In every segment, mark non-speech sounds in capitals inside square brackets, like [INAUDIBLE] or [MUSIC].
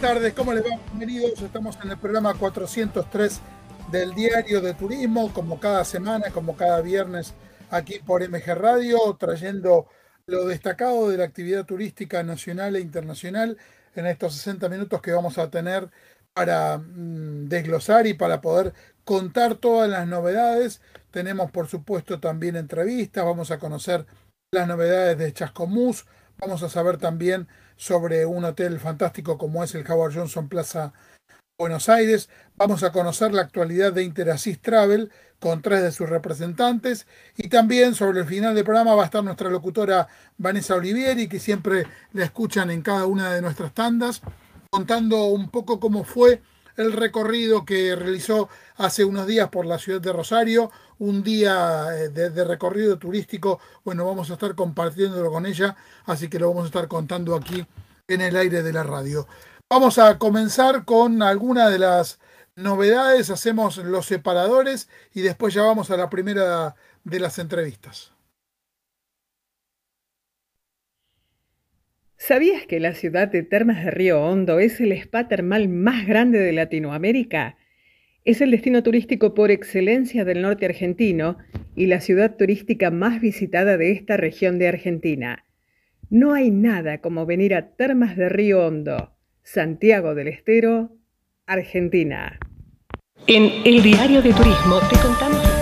Buenas tardes, ¿cómo les va? Bienvenidos, estamos en el programa 403 del Diario de Turismo, como cada semana, como cada viernes, aquí por MG Radio, trayendo lo destacado de la actividad turística nacional e internacional en estos 60 minutos que vamos a tener para mm, desglosar y para poder contar todas las novedades. Tenemos, por supuesto, también entrevistas, vamos a conocer las novedades de Chascomús, vamos a saber también sobre un hotel fantástico como es el Howard Johnson Plaza Buenos Aires. Vamos a conocer la actualidad de Interassist Travel con tres de sus representantes y también sobre el final del programa va a estar nuestra locutora Vanessa Olivieri, que siempre la escuchan en cada una de nuestras tandas, contando un poco cómo fue el recorrido que realizó hace unos días por la ciudad de Rosario, un día eh, de, recorrido turístico. Bueno, vamos a estar compartiéndolo con ella, así que lo vamos a estar contando aquí en el aire de la radio. Vamos a comenzar con alguna de las novedades, hacemos los separadores y después ya vamos a la primera de las entrevistas. ¿Sabías que la ciudad de Termas de Río Hondo es el spa termal más grande de Latinoamérica? Es el destino turístico por excelencia del norte argentino y la ciudad turística más visitada de esta región de Argentina. No hay nada como venir a Termas de Río Hondo, Santiago del Estero, Argentina. En el diario de turismo te contamos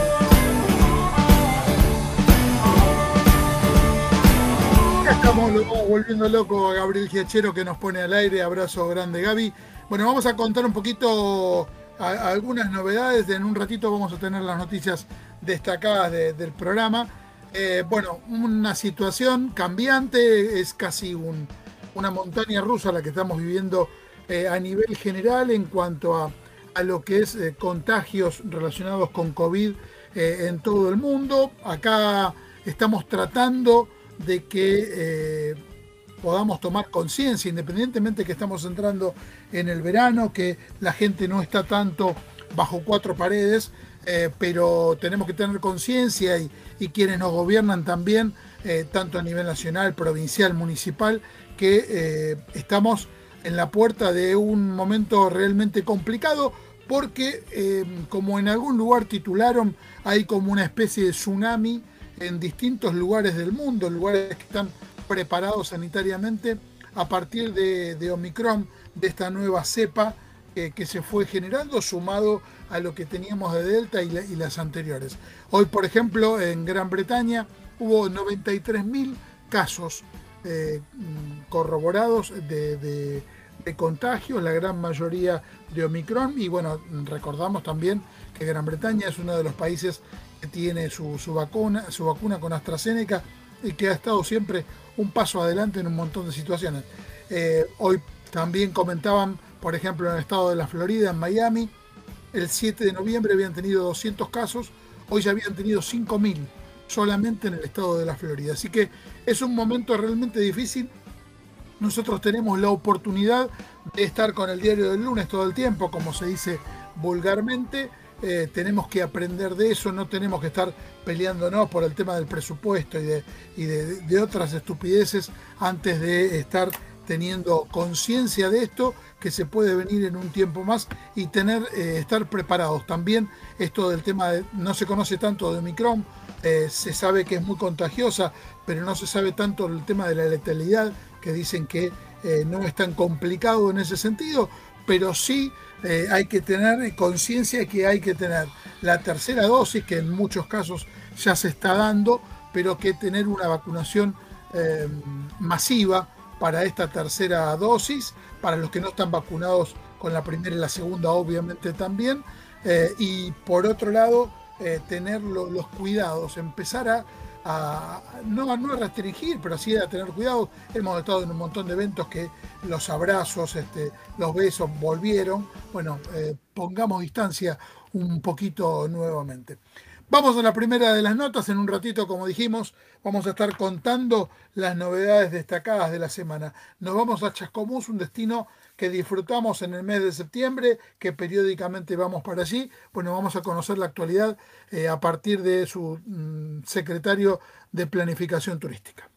estamos volviendo loco a Gabriel Giachero que nos pone al aire. Abrazo grande, Gaby. Bueno, vamos a contar un poquito algunas novedades. En un ratito vamos a tener las noticias destacadas del programa. Eh, bueno, una situación cambiante, es casi una montaña rusa la que estamos viviendo eh, a nivel general en cuanto a, lo que es eh, contagios relacionados con COVID en todo el mundo. Acá estamos tratando de que podamos tomar conciencia, independientemente que estamos entrando en el verano, que la gente no está tanto bajo cuatro paredes, eh, pero tenemos que tener conciencia y, quienes nos gobiernan también, eh, tanto a nivel nacional, provincial, municipal, que estamos en la puerta de un momento realmente complicado porque, como en algún lugar titularon, hay como una especie de tsunami en distintos lugares del mundo, lugares que están preparados sanitariamente a partir de, Omicron, de esta nueva cepa que se fue generando, sumado a lo que teníamos de Delta y, las anteriores. Hoy, por ejemplo, en Gran Bretaña hubo 93.000 casos eh, corroborados de, de, contagios, la gran mayoría de Omicron. Y bueno, recordamos también que Gran Bretaña es uno de los países que tiene su, vacuna, su vacuna con AstraZeneca y que ha estado siempre un paso adelante en un montón de situaciones. Eh, hoy también comentaban, por ejemplo, en el estado de la Florida, en Miami, el 7 de noviembre habían tenido 200 casos, hoy ya habían tenido 5.000 solamente en el estado de la Florida. Así que es un momento realmente difícil. Nosotros tenemos la oportunidad de estar con el diario del lunes todo el tiempo, como se dice vulgarmente, eh, tenemos que aprender de eso, no tenemos que estar peleándonos por el tema del presupuesto y de, otras estupideces antes de estar teniendo conciencia de esto, que se puede venir en un tiempo más y tener, eh, estar preparados. También esto del tema de, no se conoce tanto de Omicron, eh, se sabe que es muy contagiosa, pero no se sabe tanto el tema de la letalidad, que dicen que no es tan complicado en ese sentido, pero sí eh, hay que tener conciencia que hay que tener. La tercera dosis, que en muchos casos ya se está dando, pero que tener una vacunación eh, masiva para esta tercera dosis, para los que no están vacunados con la primera y la segunda, obviamente también, eh, y por otro lado, tener los cuidados, empezar a no, no a restringir, pero sí a tener cuidado. Hemos estado en un montón de eventos que los abrazos, este, los besos volvieron. Bueno, eh, pongamos distancia un poquito nuevamente. Vamos a la primera de las notas. En un ratito, como dijimos, vamos a estar contando las novedades destacadas de la semana. Nos vamos a Chascomús, un destino que disfrutamos en el mes de septiembre, que periódicamente vamos para allí. Bueno, vamos a conocer la actualidad eh, a partir de su mm, secretario de Planificación Turística.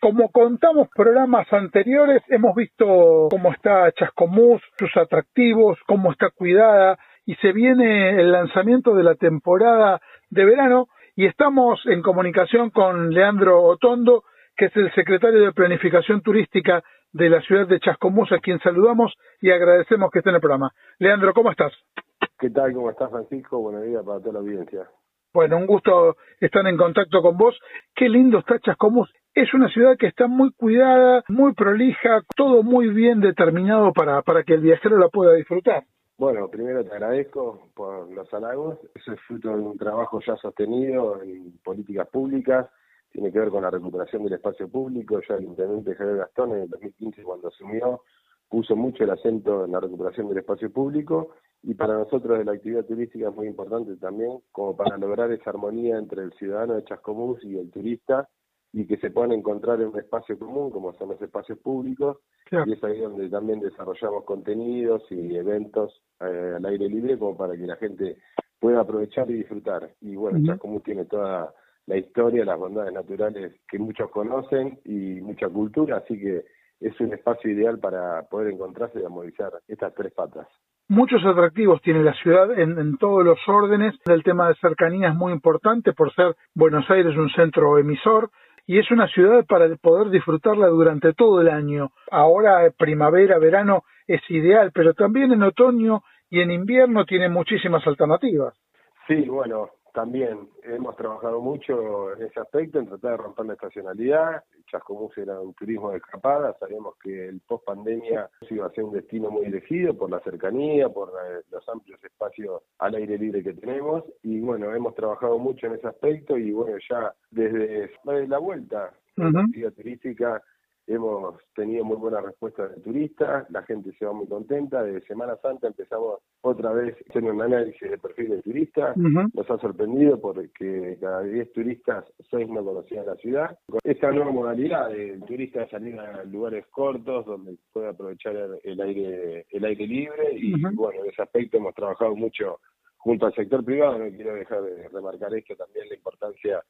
Como contamos programas anteriores, hemos visto cómo está Chascomús, sus atractivos, cómo está cuidada y se viene el lanzamiento de la temporada de verano y estamos en comunicación con Leandro Otondo, que es el secretario de Planificación Turística de la ciudad de Chascomús, a quien saludamos y agradecemos que esté en el programa. Leandro, ¿cómo estás? ¿Qué tal? ¿Cómo estás, Francisco? Buenos días para toda la audiencia. Bueno, un gusto estar en contacto con vos. Qué lindo está Chascomús. Es una ciudad que está muy cuidada, muy prolija, todo muy bien determinado para, para que el viajero la pueda disfrutar. Bueno, primero te agradezco por los halagos. Eso es fruto de un trabajo ya sostenido en políticas públicas. Tiene que ver con la recuperación del espacio público. Ya el intendente Javier Gastón en el 2015, cuando asumió, puso mucho el acento en la recuperación del espacio público. Y para nosotros de la actividad turística es muy importante también como para lograr esa armonía entre el ciudadano de Chascomús y el turista y que se puedan encontrar en un espacio común como son los espacios públicos. Y es ahí donde también desarrollamos contenidos y eventos eh, al aire libre como para que la gente pueda aprovechar y disfrutar. Y bueno, Chascomús tiene toda la historia, las bondades naturales que muchos conocen y mucha cultura, así que es un espacio ideal para poder encontrarse y amovilizar estas tres patas. Muchos atractivos tiene la ciudad en, todos los órdenes. El tema de cercanía es muy importante por ser Buenos Aires un centro emisor y es una ciudad para poder disfrutarla durante todo el año. Ahora primavera, verano es ideal, pero también en otoño y en invierno tiene muchísimas alternativas. Sí, bueno, también hemos trabajado mucho en ese aspecto, en tratar de romper la estacionalidad. Chascomús era un turismo de escapada, sabíamos que el post pandemia iba a ser un destino muy elegido por la cercanía, por los amplios espacios al aire libre que tenemos. Y bueno, hemos trabajado mucho en ese aspecto y bueno, ya desde la vuelta la actividad turística Hemos tenido muy buena respuesta de turistas, la gente se va muy contenta. De Semana Santa empezamos otra vez a hacer un análisis de perfil de turista. Nos ha sorprendido porque cada 10 turistas, 6 no conocían la ciudad. Esta nueva modalidad de turista salir a lugares cortos donde puede aprovechar el aire, el aire libre y bueno, en ese aspecto hemos trabajado mucho junto al sector privado. No quiero dejar de remarcar esto también, la importancia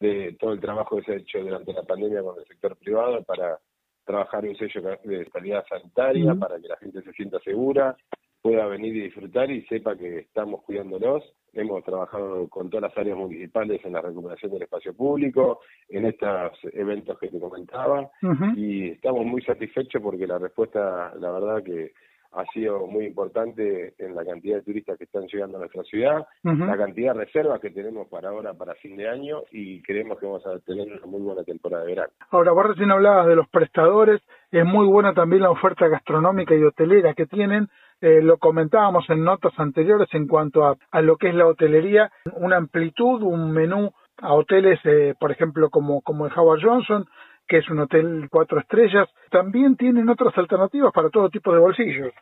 de todo el trabajo que se ha hecho durante la pandemia con el sector privado para trabajar un sello de calidad sanitaria, para que la gente se sienta segura, pueda venir y disfrutar y sepa que estamos cuidándolos. Hemos trabajado con todas las áreas municipales en la recuperación del espacio público, en estos eventos que te comentaba, y estamos muy satisfechos porque la respuesta, la verdad que ha sido muy importante en la cantidad de turistas que están llegando a nuestra ciudad, la cantidad de reservas que tenemos para ahora, para fin de año, y creemos que vamos a tener una muy buena temporada de verano. Ahora, vos recién hablabas de los prestadores, es muy buena también la oferta gastronómica y hotelera que tienen, eh, lo comentábamos en notas anteriores en cuanto a, a, lo que es la hotelería, una amplitud, un menú a hoteles, eh, por ejemplo, como, como el Howard Johnson, que es un hotel cuatro estrellas, también tienen otras alternativas para todo tipo de bolsillos.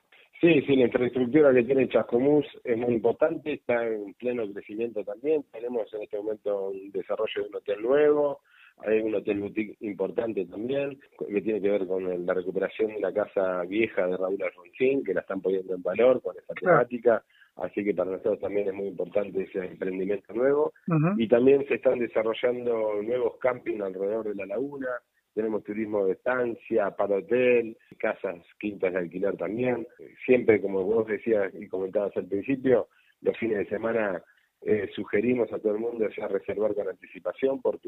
Sí, sí, la infraestructura que tiene Chascomús es muy importante, está en pleno crecimiento también. Tenemos en este momento un desarrollo de un hotel nuevo, hay un hotel boutique importante también, que tiene que ver con la recuperación de la casa vieja de Raúl Alfonsín, que la están poniendo en valor con esa temática. Así que para nosotros también es muy importante ese emprendimiento nuevo. Y también se están desarrollando nuevos campings alrededor de la laguna tenemos turismo de estancia, para hotel, casas, quintas de alquiler también. Siempre, como vos decías y comentabas al principio, los fines de semana eh, sugerimos a todo el mundo ya reservar con anticipación porque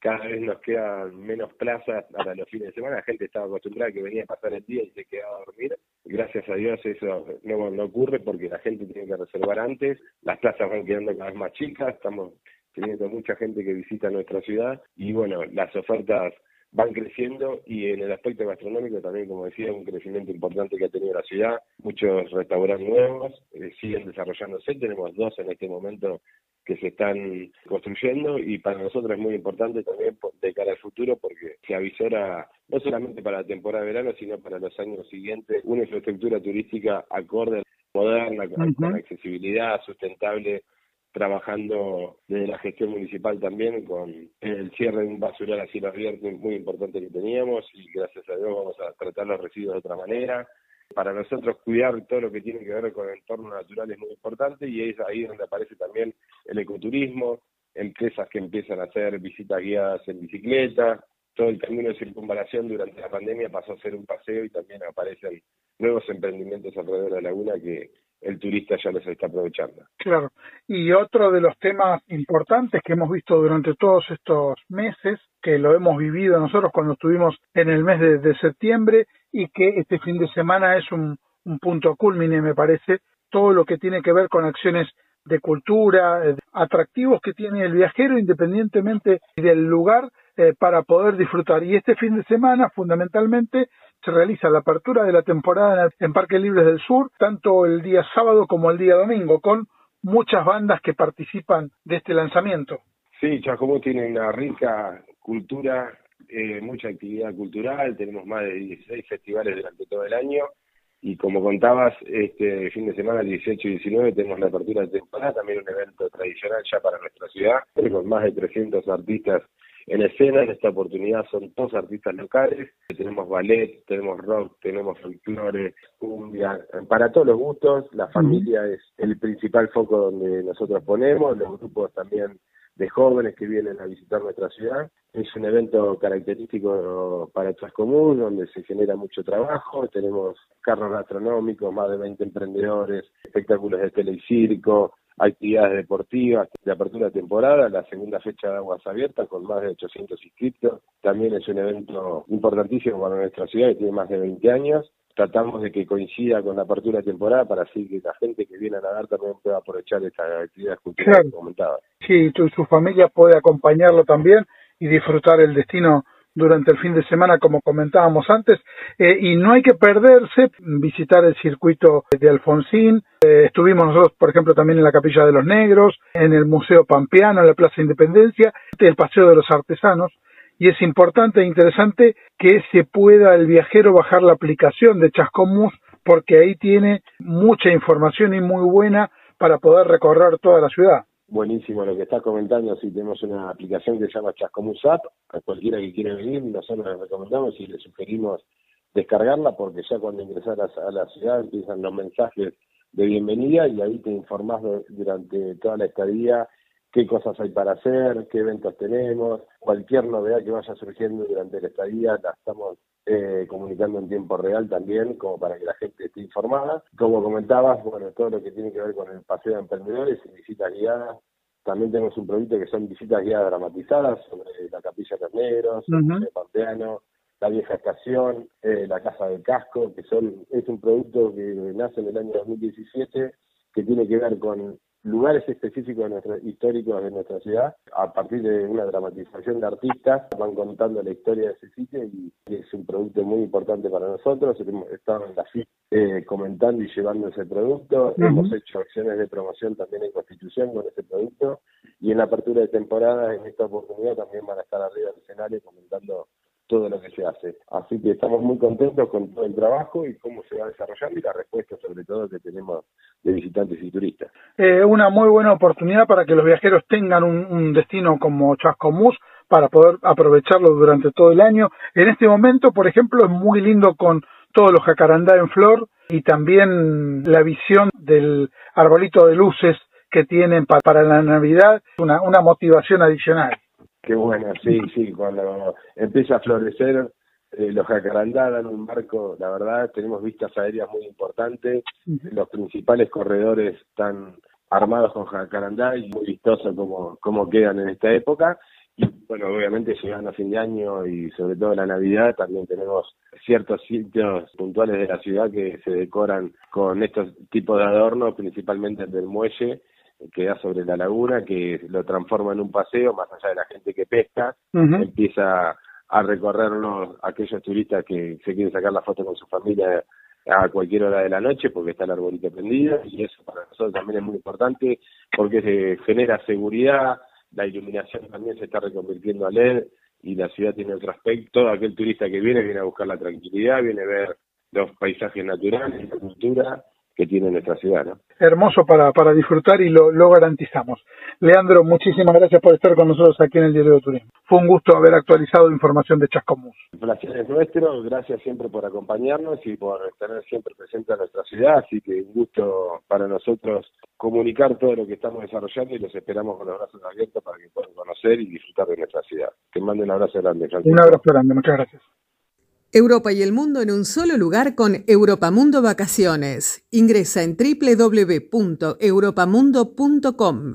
cada vez nos quedan menos plazas para los fines de semana. La gente estaba acostumbrada a que venía a pasar el día y se quedaba a dormir. Gracias a Dios eso no, no ocurre porque la gente tiene que reservar antes. Las plazas van quedando cada vez más chicas. Estamos teniendo mucha gente que visita nuestra ciudad y bueno, las ofertas van creciendo y en el aspecto gastronómico también, como decía, un crecimiento importante que ha tenido la ciudad, muchos restaurantes nuevos eh, siguen desarrollándose, tenemos dos en este momento que se están construyendo y para nosotros es muy importante también de cara al futuro porque se avisora no solamente para la temporada de verano, sino para los años siguientes una infraestructura turística acorde, moderna, con accesibilidad, sustentable, trabajando desde la gestión municipal también con el cierre de un basural a cielo abierto muy importante que teníamos y gracias a Dios vamos a tratar los residuos de otra manera. Para nosotros cuidar todo lo que tiene que ver con el entorno natural es muy importante y es ahí donde aparece también el ecoturismo, empresas que empiezan a hacer visitas guiadas en bicicleta, todo el camino de circunvalación durante la pandemia pasó a ser un paseo y también aparecen nuevos emprendimientos alrededor de la laguna que el turista ya los está aprovechando. Claro. Y otro de los temas importantes que hemos visto durante todos estos meses, que lo hemos vivido nosotros cuando estuvimos en el mes de, septiembre y que este fin de semana es un, un punto culmine, me parece, todo lo que tiene que ver con acciones de cultura, eh, atractivos que tiene el viajero independientemente del lugar eh, para poder disfrutar. Y este fin de semana, fundamentalmente, se realiza la apertura de la temporada en Parques Libres del Sur, tanto el día sábado como el día domingo, con muchas bandas que participan de este lanzamiento. Sí, Chacomú tiene una rica cultura, eh, mucha actividad cultural, tenemos más de 16 festivales durante todo el año y como contabas, este fin de semana, 18 y 19, tenemos la apertura de temporada, también un evento tradicional ya para nuestra ciudad, con más de 300 artistas en escena. En esta oportunidad son dos artistas locales. Tenemos ballet, tenemos rock, tenemos folclore, cumbia, para todos los gustos. La familia es el principal foco donde nosotros ponemos, los grupos también de jóvenes que vienen a visitar nuestra ciudad. Es un evento característico para Chascomús, donde se genera mucho trabajo. Tenemos carros gastronómicos, más de 20 emprendedores, espectáculos de tele y circo, actividades deportivas de apertura de temporada, la segunda fecha de aguas abiertas con más de 800 inscritos. También es un evento importantísimo para nuestra ciudad que tiene más de 20 años tratamos de que coincida con la apertura de temporada para así que la gente que viene a nadar también pueda aprovechar esta actividad cultural que comentaba. Sí, tu, su familia puede acompañarlo también y disfrutar el destino durante el fin de semana, como comentábamos antes, eh, y no hay que perderse visitar el circuito de Alfonsín. Eh, estuvimos nosotros, por ejemplo, también en la Capilla de los Negros, en el Museo Pampeano, en la Plaza Independencia, el Paseo de los Artesanos y es importante e interesante que se pueda el viajero bajar la aplicación de Chascomús porque ahí tiene mucha información y muy buena para poder recorrer toda la ciudad. Buenísimo lo que estás comentando, si tenemos una aplicación que se llama Chascomús App, a cualquiera que quiera venir, nosotros le recomendamos y le sugerimos descargarla porque ya cuando ingresas a la ciudad empiezan los mensajes de bienvenida y ahí te informás durante toda la estadía qué cosas hay para hacer, qué eventos tenemos, cualquier novedad que vaya surgiendo durante la estadía la estamos eh, comunicando en tiempo real también, como para que la gente esté informada. Como comentabas, bueno, todo lo que tiene que ver con el paseo de emprendedores y visitas guiadas, también tenemos un proyecto que son visitas guiadas dramatizadas sobre la Capilla Carneros, el Pampeano, la vieja estación, eh, la casa del casco, que son es un producto que nace en el año 2017 que tiene que ver con lugares específicos de nuestra, históricos de nuestra ciudad, a partir de una dramatización de artistas, van contando la historia de ese sitio y, es un producto muy importante para nosotros. Estamos en la FIT eh, comentando y llevando ese producto. Hemos hecho acciones de promoción también en Constitución con ese producto y en la apertura de temporada, en esta oportunidad, también van a estar arriba del escenario comentando todo lo que se hace. Así que estamos muy contentos con todo el trabajo y cómo se va desarrollando y la respuesta sobre todo que tenemos de visitantes y turistas. Eh, una muy buena oportunidad para que los viajeros tengan un, destino como Chascomús para poder aprovecharlo durante todo el año. En este momento, por ejemplo, es muy lindo con todos los jacarandá en flor y también la visión del arbolito de luces que tienen para la Navidad, una, una motivación adicional. Qué bueno, sí, sí, cuando empieza a florecer eh, los jacarandá dan un marco, la verdad, tenemos vistas aéreas muy importantes, los principales corredores están armados con jacarandá y muy vistosos como, como quedan en esta época. Y bueno, obviamente llegando a fin de año y sobre todo la Navidad, también tenemos ciertos sitios puntuales de la ciudad que se decoran con estos tipos de adornos, principalmente el del muelle, que da sobre la laguna, que lo transforma en un paseo, más allá de la gente que pesca, empieza a recorrerlo aquellos turistas que se quieren sacar la foto con su familia a cualquier hora de la noche porque está el arbolito prendido y eso para nosotros también es muy importante porque se genera seguridad, la iluminación también se está reconvirtiendo a LED y la ciudad tiene otro aspecto, aquel turista que viene viene a buscar la tranquilidad, viene a ver los paisajes naturales, la cultura que tiene nuestra ciudad. ¿no? Hermoso para, para disfrutar y lo, lo garantizamos. Leandro, muchísimas gracias por estar con nosotros aquí en el Diario de Turismo. Fue un gusto haber actualizado información de Chascomús. El placer es nuestro, gracias siempre por acompañarnos y por tener siempre presente a nuestra ciudad, así que un gusto para nosotros comunicar todo lo que estamos desarrollando y los esperamos con los brazos abiertos para que puedan conocer y disfrutar de nuestra ciudad. Te mando un abrazo grande, Francisco. Un abrazo grande, muchas gracias. Europa y el mundo en un solo lugar con Europamundo Vacaciones. Ingresa en www.europamundo.com.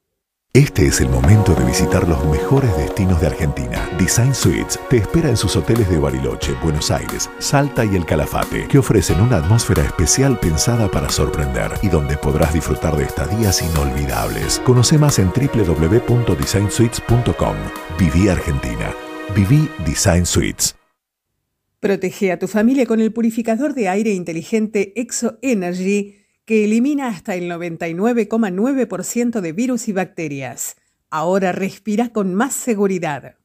Este es el momento de visitar los mejores destinos de Argentina. Design Suites te espera en sus hoteles de Bariloche, Buenos Aires, Salta y El Calafate, que ofrecen una atmósfera especial pensada para sorprender y donde podrás disfrutar de estadías inolvidables. Conoce más en www.designsuites.com. Viví Argentina. Viví Design Suites. Protege a tu familia con el purificador de aire inteligente Exo Energy que elimina hasta el 99,9% de virus y bacterias. Ahora respira con más seguridad.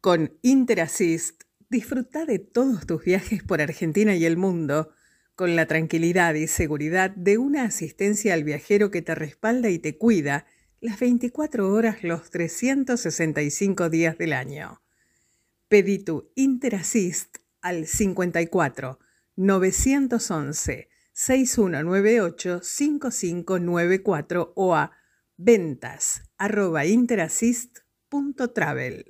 Con Interassist, disfruta de todos tus viajes por Argentina y el mundo con la tranquilidad y seguridad de una asistencia al viajero que te respalda y te cuida las 24 horas los 365 días del año. Pedí tu Interassist al 54 911 6198 5594 o a ventas arroba interassist.travel.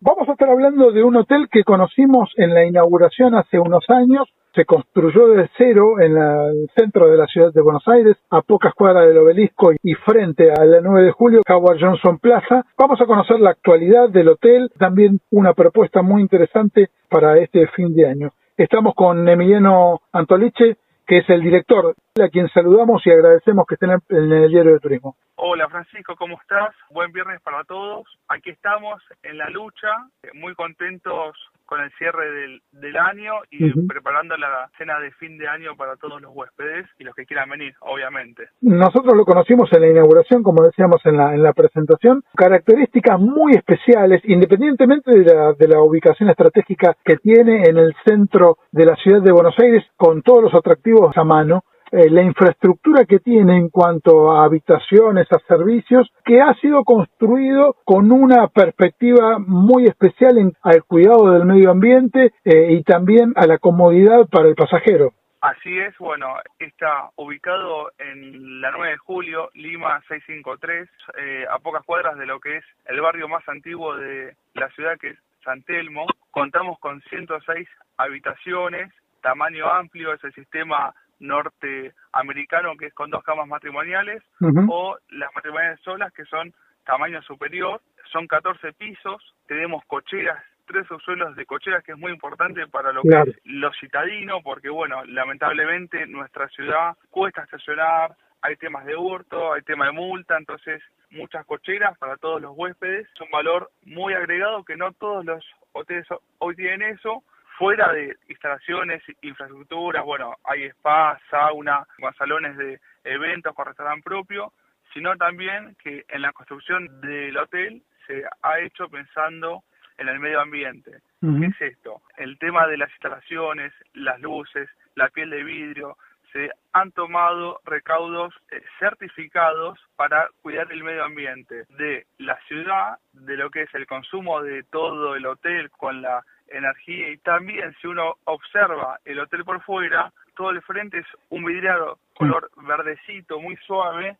Vamos a estar hablando de un hotel que conocimos en la inauguración hace unos años. Se construyó de cero en el centro de la ciudad de Buenos Aires, a pocas cuadras del obelisco y frente a la 9 de julio, Howard Johnson Plaza. Vamos a conocer la actualidad del hotel, también una propuesta muy interesante para este fin de año. Estamos con Emiliano Antoliche, que es el director, a quien saludamos y agradecemos que estén en el Diario de Turismo. Hola Francisco, ¿cómo estás? Buen viernes para todos. Aquí estamos en la lucha, muy contentos con el cierre del, año y preparando la cena de fin de año para todos los huéspedes y los que quieran venir, obviamente. Nosotros lo conocimos en la inauguración, como decíamos en la, en la presentación, características muy especiales, independientemente de la, de la ubicación estratégica que tiene en el centro de la ciudad de Buenos Aires, con todos los atractivos a mano, eh, la infraestructura que tiene en cuanto a habitaciones, a servicios, que ha sido construido con una perspectiva muy especial en, al cuidado del medio ambiente eh, y también a la comodidad para el pasajero. Así es, bueno, está ubicado en la 9 de julio, Lima 653, eh, a pocas cuadras de lo que es el barrio más antiguo de la ciudad, que es San Telmo. Contamos con 106 habitaciones, tamaño amplio, es el sistema norteamericano que es con dos camas matrimoniales o las matrimoniales solas que son tamaño superior, son 14 pisos, tenemos cocheras, tres subsuelos de cocheras que es muy importante para lo que es lo citadino porque bueno, lamentablemente nuestra ciudad cuesta estacionar, hay temas de hurto, hay tema de multa, entonces muchas cocheras para todos los huéspedes, es un valor muy agregado que no todos los hoteles hoy tienen eso, fuera de instalaciones, infraestructuras, bueno, hay spa, sauna, salones de eventos con restaurante propio, sino también que en la construcción del hotel se ha hecho pensando en el medio ambiente. ¿Qué es esto? El tema de las instalaciones, las luces, la piel de vidrio, se han tomado recaudos eh, certificados para cuidar el medio ambiente de la ciudad, de lo que es el consumo de todo el hotel con la energía y también si uno observa el hotel por fuera, todo el frente es un vidriado color verdecito, muy suave,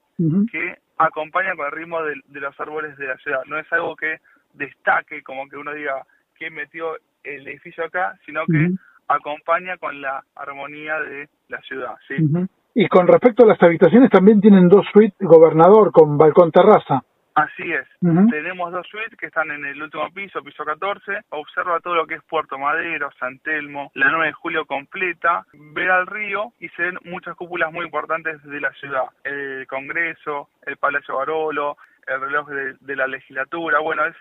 que acompaña con el ritmo de, los árboles de la ciudad. No es algo que destaque, como que uno diga que metió el edificio acá, sino que acompaña con la armonía de la ciudad. ¿sí? Y con respecto a las habitaciones, también tienen dos suites gobernador con balcón terraza. Así es. Tenemos dos suites que están en el último piso, piso 14. Observa todo lo que es Puerto Madero, San Telmo, la 9 de julio completa. Ver al río y se ven muchas cúpulas muy importantes de la ciudad. El Congreso, el Palacio Barolo, el reloj de, de la legislatura. Bueno, es,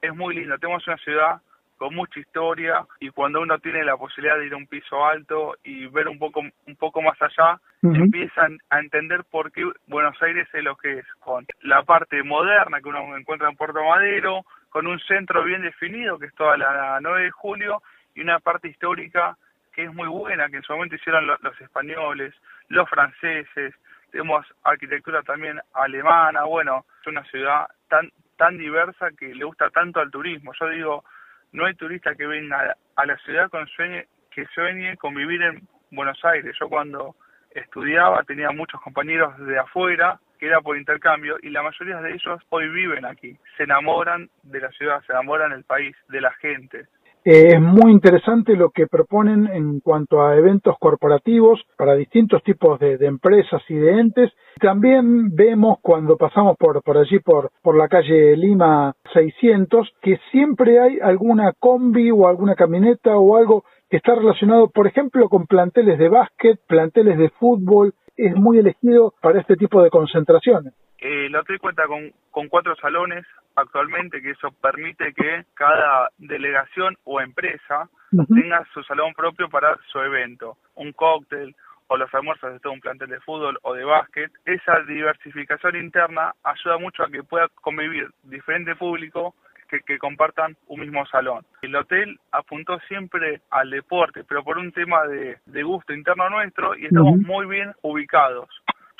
es muy lindo. Tenemos una ciudad con mucha historia y cuando uno tiene la posibilidad de ir a un piso alto y ver un poco un poco más allá empiezan a entender por qué Buenos Aires es lo que es con la parte moderna que uno encuentra en Puerto Madero con un centro bien definido que es toda la 9 de julio y una parte histórica que es muy buena que en su momento hicieron los españoles los franceses tenemos arquitectura también alemana bueno es una ciudad tan tan diversa que le gusta tanto al turismo. Yo digo no hay turista que venga a la ciudad con sueñe, que sueñe con vivir en Buenos Aires. Yo cuando estudiaba tenía muchos compañeros de afuera que era por intercambio y la mayoría de ellos hoy viven aquí, se enamoran de la ciudad, se enamoran del país, de la gente. Eh, es muy interesante lo que proponen en cuanto a eventos corporativos para distintos tipos de, empresas y de entes. También vemos cuando pasamos por, por allí, por, por la calle Lima 600, que siempre hay alguna combi o alguna camioneta o algo que está relacionado, por ejemplo, con planteles de básquet, planteles de fútbol. Es muy elegido para este tipo de concentraciones. El hotel cuenta con, con cuatro salones actualmente, que eso permite que cada delegación o empresa tenga su salón propio para su evento, un cóctel o los almuerzos de todo un plantel de fútbol o de básquet. Esa diversificación interna ayuda mucho a que pueda convivir diferente público que, que, compartan un mismo salón. El hotel apuntó siempre al deporte, pero por un tema de, de gusto interno nuestro y estamos muy bien ubicados.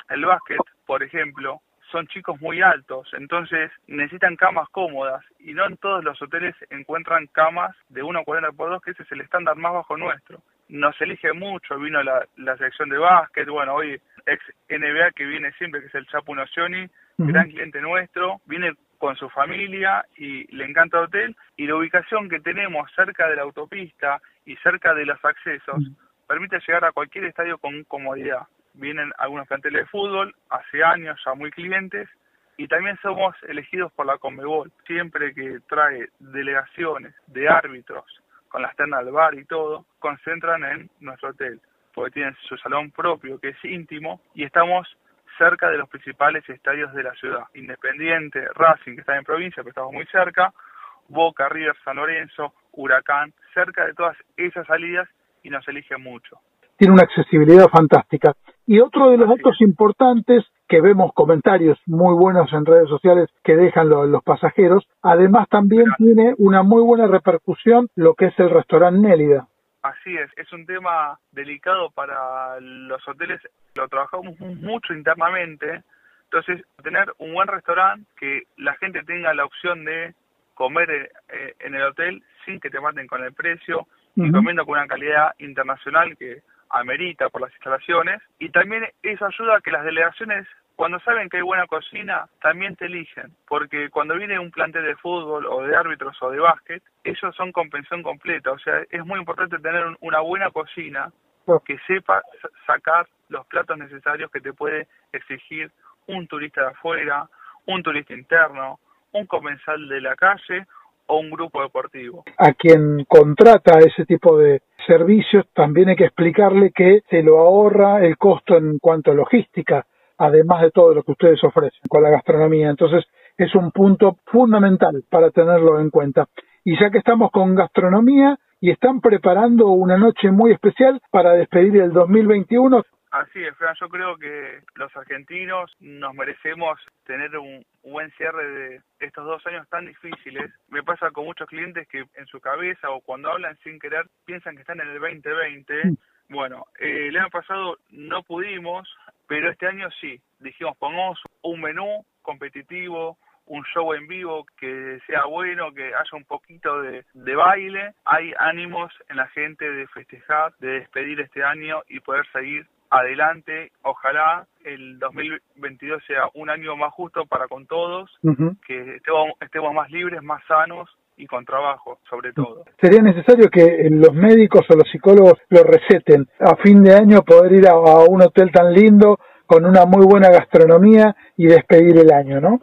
El básquet, por ejemplo, son chicos muy altos, entonces necesitan camas cómodas y no en todos los hoteles encuentran camas de 1,40 por 2, que ese es el estándar más bajo nuestro. Nos elige mucho, vino la, la sección de básquet, bueno, hoy ex NBA que viene siempre, que es el Chapu Nocioni, gran cliente nuestro, viene con su familia y le encanta el hotel y la ubicación que tenemos cerca de la autopista y cerca de los accesos permite llegar a cualquier estadio con comodidad vienen algunos planteles de fútbol, hace años ya muy clientes, y también somos elegidos por la Conmebol. Siempre que trae delegaciones de árbitros con las ternas del bar y todo, concentran en nuestro hotel, porque tienen su salón propio que es íntimo y estamos cerca de los principales estadios de la ciudad. Independiente, Racing, que está en provincia, pero estamos muy cerca, Boca, River, San Lorenzo, Huracán, cerca de todas esas salidas y nos eligen mucho. Tiene una accesibilidad fantástica. Y otro de los datos importantes que vemos comentarios muy buenos en redes sociales que dejan los, pasajeros, además también tiene una muy buena repercusión lo que es el restaurante Nélida. Así es, es un tema delicado para los hoteles, lo trabajamos mucho internamente, entonces tener un buen restaurante que la gente tenga la opción de comer eh, en el hotel sin que te maten con el precio y comiendo con una calidad internacional que amerita por las instalaciones y también eso ayuda a que las delegaciones cuando saben que hay buena cocina, también te eligen, porque cuando viene un plantel de fútbol o de árbitros o de básquet, ellos son compensación completa, o sea, es muy importante tener una buena cocina que sepa sacar los platos necesarios que te puede exigir un turista de afuera, un turista interno, un comensal de la calle o un grupo deportivo. A quien contrata ese tipo de servicios también hay que explicarle que se lo ahorra el costo en cuanto a logística, además de todo lo que ustedes ofrecen con la gastronomía. Entonces es un punto fundamental para tenerlo en cuenta. Y ya que estamos con gastronomía y están preparando una noche muy especial para despedir el 2021, Así es, Fran, yo creo que los argentinos nos merecemos tener un, buen cierre de estos dos años tan difíciles. Me pasa con muchos clientes que en su cabeza o cuando hablan sin querer piensan que están en el 2020. Mm. Bueno, eh, el año pasado no pudimos, pero este año sí. Dijimos, pongamos un menú competitivo, un show en vivo que sea bueno, que haya un poquito de, de, baile. Hay ánimos en la gente de festejar, de despedir este año y poder seguir adelante. Ojalá el 2022 sea un año más justo para con todos, que estemos, más libres, más sanos y con trabajo, sobre todo. Sería necesario que los médicos o los psicólogos lo receten a fin de año, poder ir a, un hotel tan lindo, con una muy buena gastronomía y despedir el año, ¿no?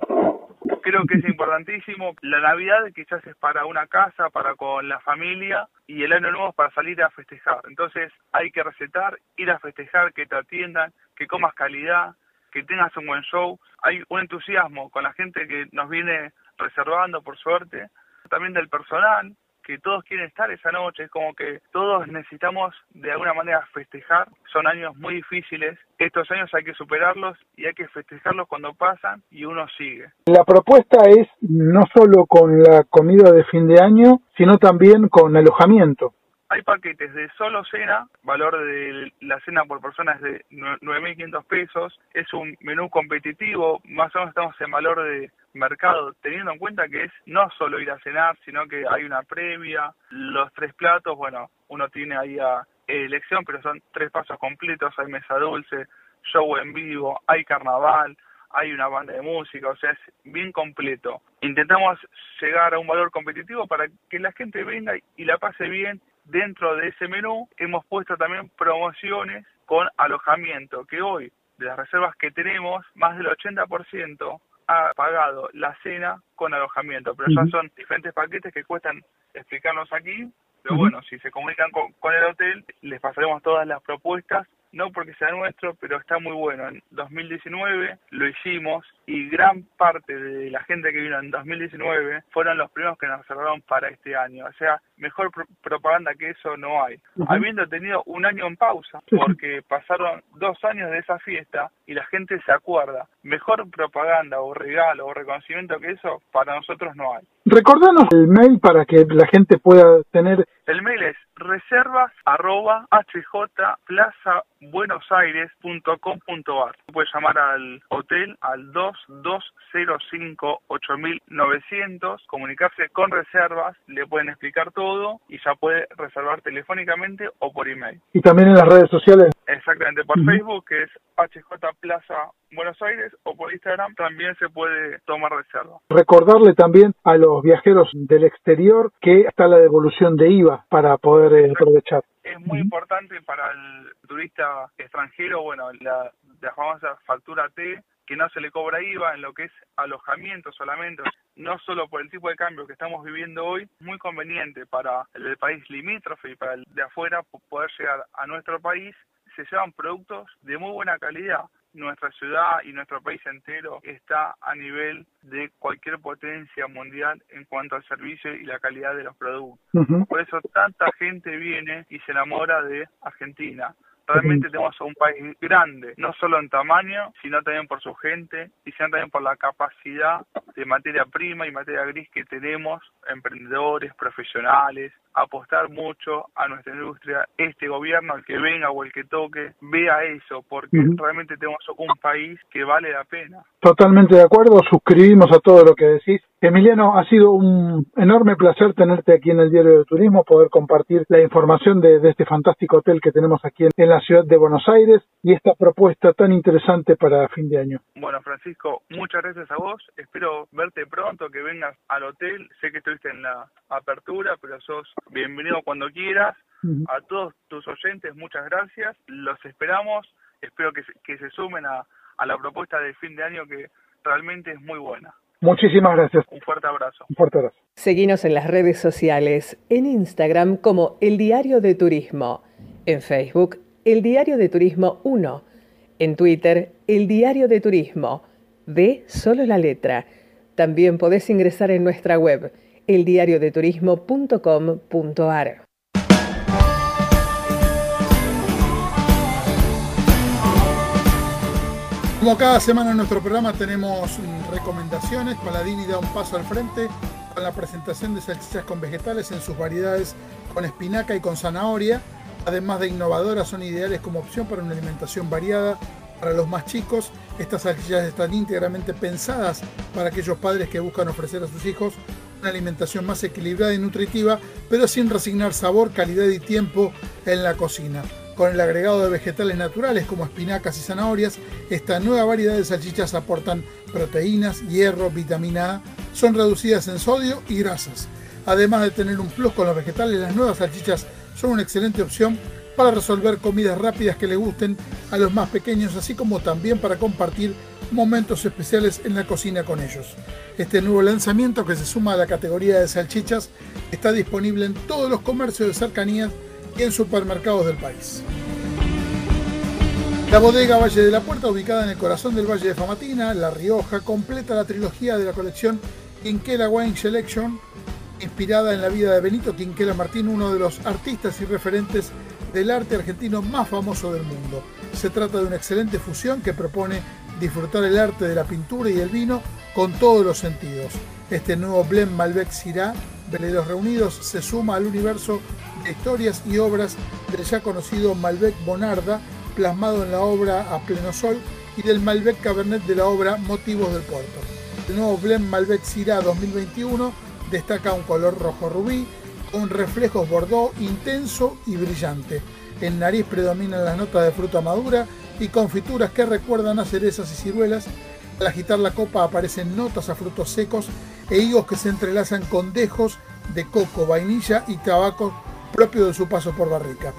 Creo que es importantísimo. La Navidad quizás es para una casa, para con la familia, y el Año Nuevo es para salir a festejar. Entonces hay que recetar, ir a festejar, que te atiendan, que comas calidad, que tengas un buen show. Hay un entusiasmo con la gente que nos viene reservando, por suerte, también del personal, que todos quieren estar esa noche, es como que todos necesitamos de alguna manera festejar, son años muy difíciles, estos años hay que superarlos y hay que festejarlos cuando pasan y uno sigue. La propuesta es no solo con la comida de fin de año, sino también con alojamiento. Hay paquetes de solo cena, valor de la cena por persona es de 9.500 pesos, es un menú competitivo, más o menos estamos en valor de mercado, teniendo en cuenta que es no solo ir a cenar, sino que hay una previa, los tres platos, bueno, uno tiene ahí a elección, pero son tres pasos completos, hay mesa dulce, show en vivo, hay carnaval, hay una banda de música, o sea, es bien completo. Intentamos llegar a un valor competitivo para que la gente venga y la pase bien dentro de ese menú hemos puesto también promociones con alojamiento, que hoy de las reservas que tenemos, más del 80% ha pagado la cena con alojamiento, pero ya son diferentes paquetes que cuestan explicarnos aquí, pero bueno, si se comunican con, con el hotel, les pasaremos todas las propuestas no porque sea nuestro, pero está muy bueno. En 2019 lo hicimos y gran parte de la gente que vino en 2019 fueron los primeros que nos reservaron para este año. O sea, mejor propaganda que eso no hay. Habiendo tenido un año en pausa, porque pasaron dos años de esa fiesta y la gente se acuerda. Mejor propaganda o regalo o reconocimiento que eso para nosotros no hay. Recordanos el mail para que la gente pueda tener. El mail es reservas arroba hjplazabuenosaires.com.ar. Puedes llamar al hotel al 2205 8900, comunicarse con reservas, le pueden explicar todo y ya puede reservar telefónicamente o por email. Y también en las redes sociales. Exactamente, por Facebook que es HJ Plaza Buenos Aires o por Instagram también se puede tomar reserva. Recordarle también a los viajeros del exterior que está la devolución de IVA para poder eh, aprovechar. Es muy importante para el turista extranjero, bueno, la, la famosa factura T, que no se le cobra IVA en lo que es alojamiento solamente, no solo por el tipo de cambio que estamos viviendo hoy, muy conveniente para el país limítrofe y para el de afuera poder llegar a nuestro país, se llevan productos de muy buena calidad nuestra ciudad y nuestro país entero está a nivel de cualquier potencia mundial en cuanto al servicio y la calidad de los productos. Por eso tanta gente viene y se enamora de Argentina. Realmente tenemos un país grande, no solo en tamaño, sino también por su gente y sino también por la capacidad de materia prima y materia gris que tenemos, emprendedores, profesionales, apostar mucho a nuestra industria. Este gobierno, el que venga o el que toque, vea eso, porque realmente tenemos un país que vale la pena. Totalmente de acuerdo, suscribimos a todo lo que decís. Emiliano, ha sido un enorme placer tenerte aquí en el Diario de Turismo, poder compartir la información de, este fantástico hotel que tenemos aquí en, la ciudad de Buenos Aires y esta propuesta tan interesante para fin de año. Bueno, Francisco, muchas gracias a vos. Espero verte pronto, que vengas al hotel. Sé que estuviste en la apertura, pero sos bienvenido cuando quieras. A todos tus oyentes, muchas gracias. Los esperamos. Espero que, que se sumen a, a la propuesta de fin de año que realmente es muy buena. Muchísimas gracias. Un fuerte abrazo. Un fuerte abrazo. Seguinos en las redes sociales, en Instagram como El Diario de Turismo, en Facebook El Diario de Turismo 1, en Twitter El Diario de Turismo, de solo la letra. También podés ingresar en nuestra web eldiariodeturismo.com.ar. Como cada semana en nuestro programa tenemos recomendaciones, Paladini da un paso al frente con la presentación de salchichas con vegetales en sus variedades con espinaca y con zanahoria. Además de innovadoras, son ideales como opción para una alimentación variada para los más chicos. Estas salchichas están íntegramente pensadas para aquellos padres que buscan ofrecer a sus hijos una alimentación más equilibrada y nutritiva, pero sin resignar sabor, calidad y tiempo en la cocina. Con el agregado de vegetales naturales como espinacas y zanahorias, esta nueva variedad de salchichas aportan proteínas, hierro, vitamina A, son reducidas en sodio y grasas. Además de tener un plus con los vegetales, las nuevas salchichas son una excelente opción para resolver comidas rápidas que le gusten a los más pequeños, así como también para compartir momentos especiales en la cocina con ellos. Este nuevo lanzamiento que se suma a la categoría de salchichas está disponible en todos los comercios de cercanías en supermercados del país. La bodega Valle de la Puerta, ubicada en el corazón del Valle de Famatina, La Rioja, completa la trilogía de la colección Quinquela Wine Selection, inspirada en la vida de Benito Quinquela Martín, uno de los artistas y referentes del arte argentino más famoso del mundo. Se trata de una excelente fusión que propone disfrutar el arte de la pintura y el vino con todos los sentidos. Este nuevo blend Malbec Syrah, Veleros Reunidos, se suma al universo historias y obras del ya conocido Malbec Bonarda, plasmado en la obra A Pleno Sol, y del Malbec Cabernet de la obra Motivos del Puerto. El nuevo blend Malbec Syrah 2021 destaca un color rojo rubí, con reflejos bordó intenso y brillante. En nariz predominan las notas de fruta madura y confituras que recuerdan a cerezas y ciruelas. Al agitar la copa aparecen notas a frutos secos e higos que se entrelazan con dejos de coco, vainilla y tabaco propio de su paso por barrica.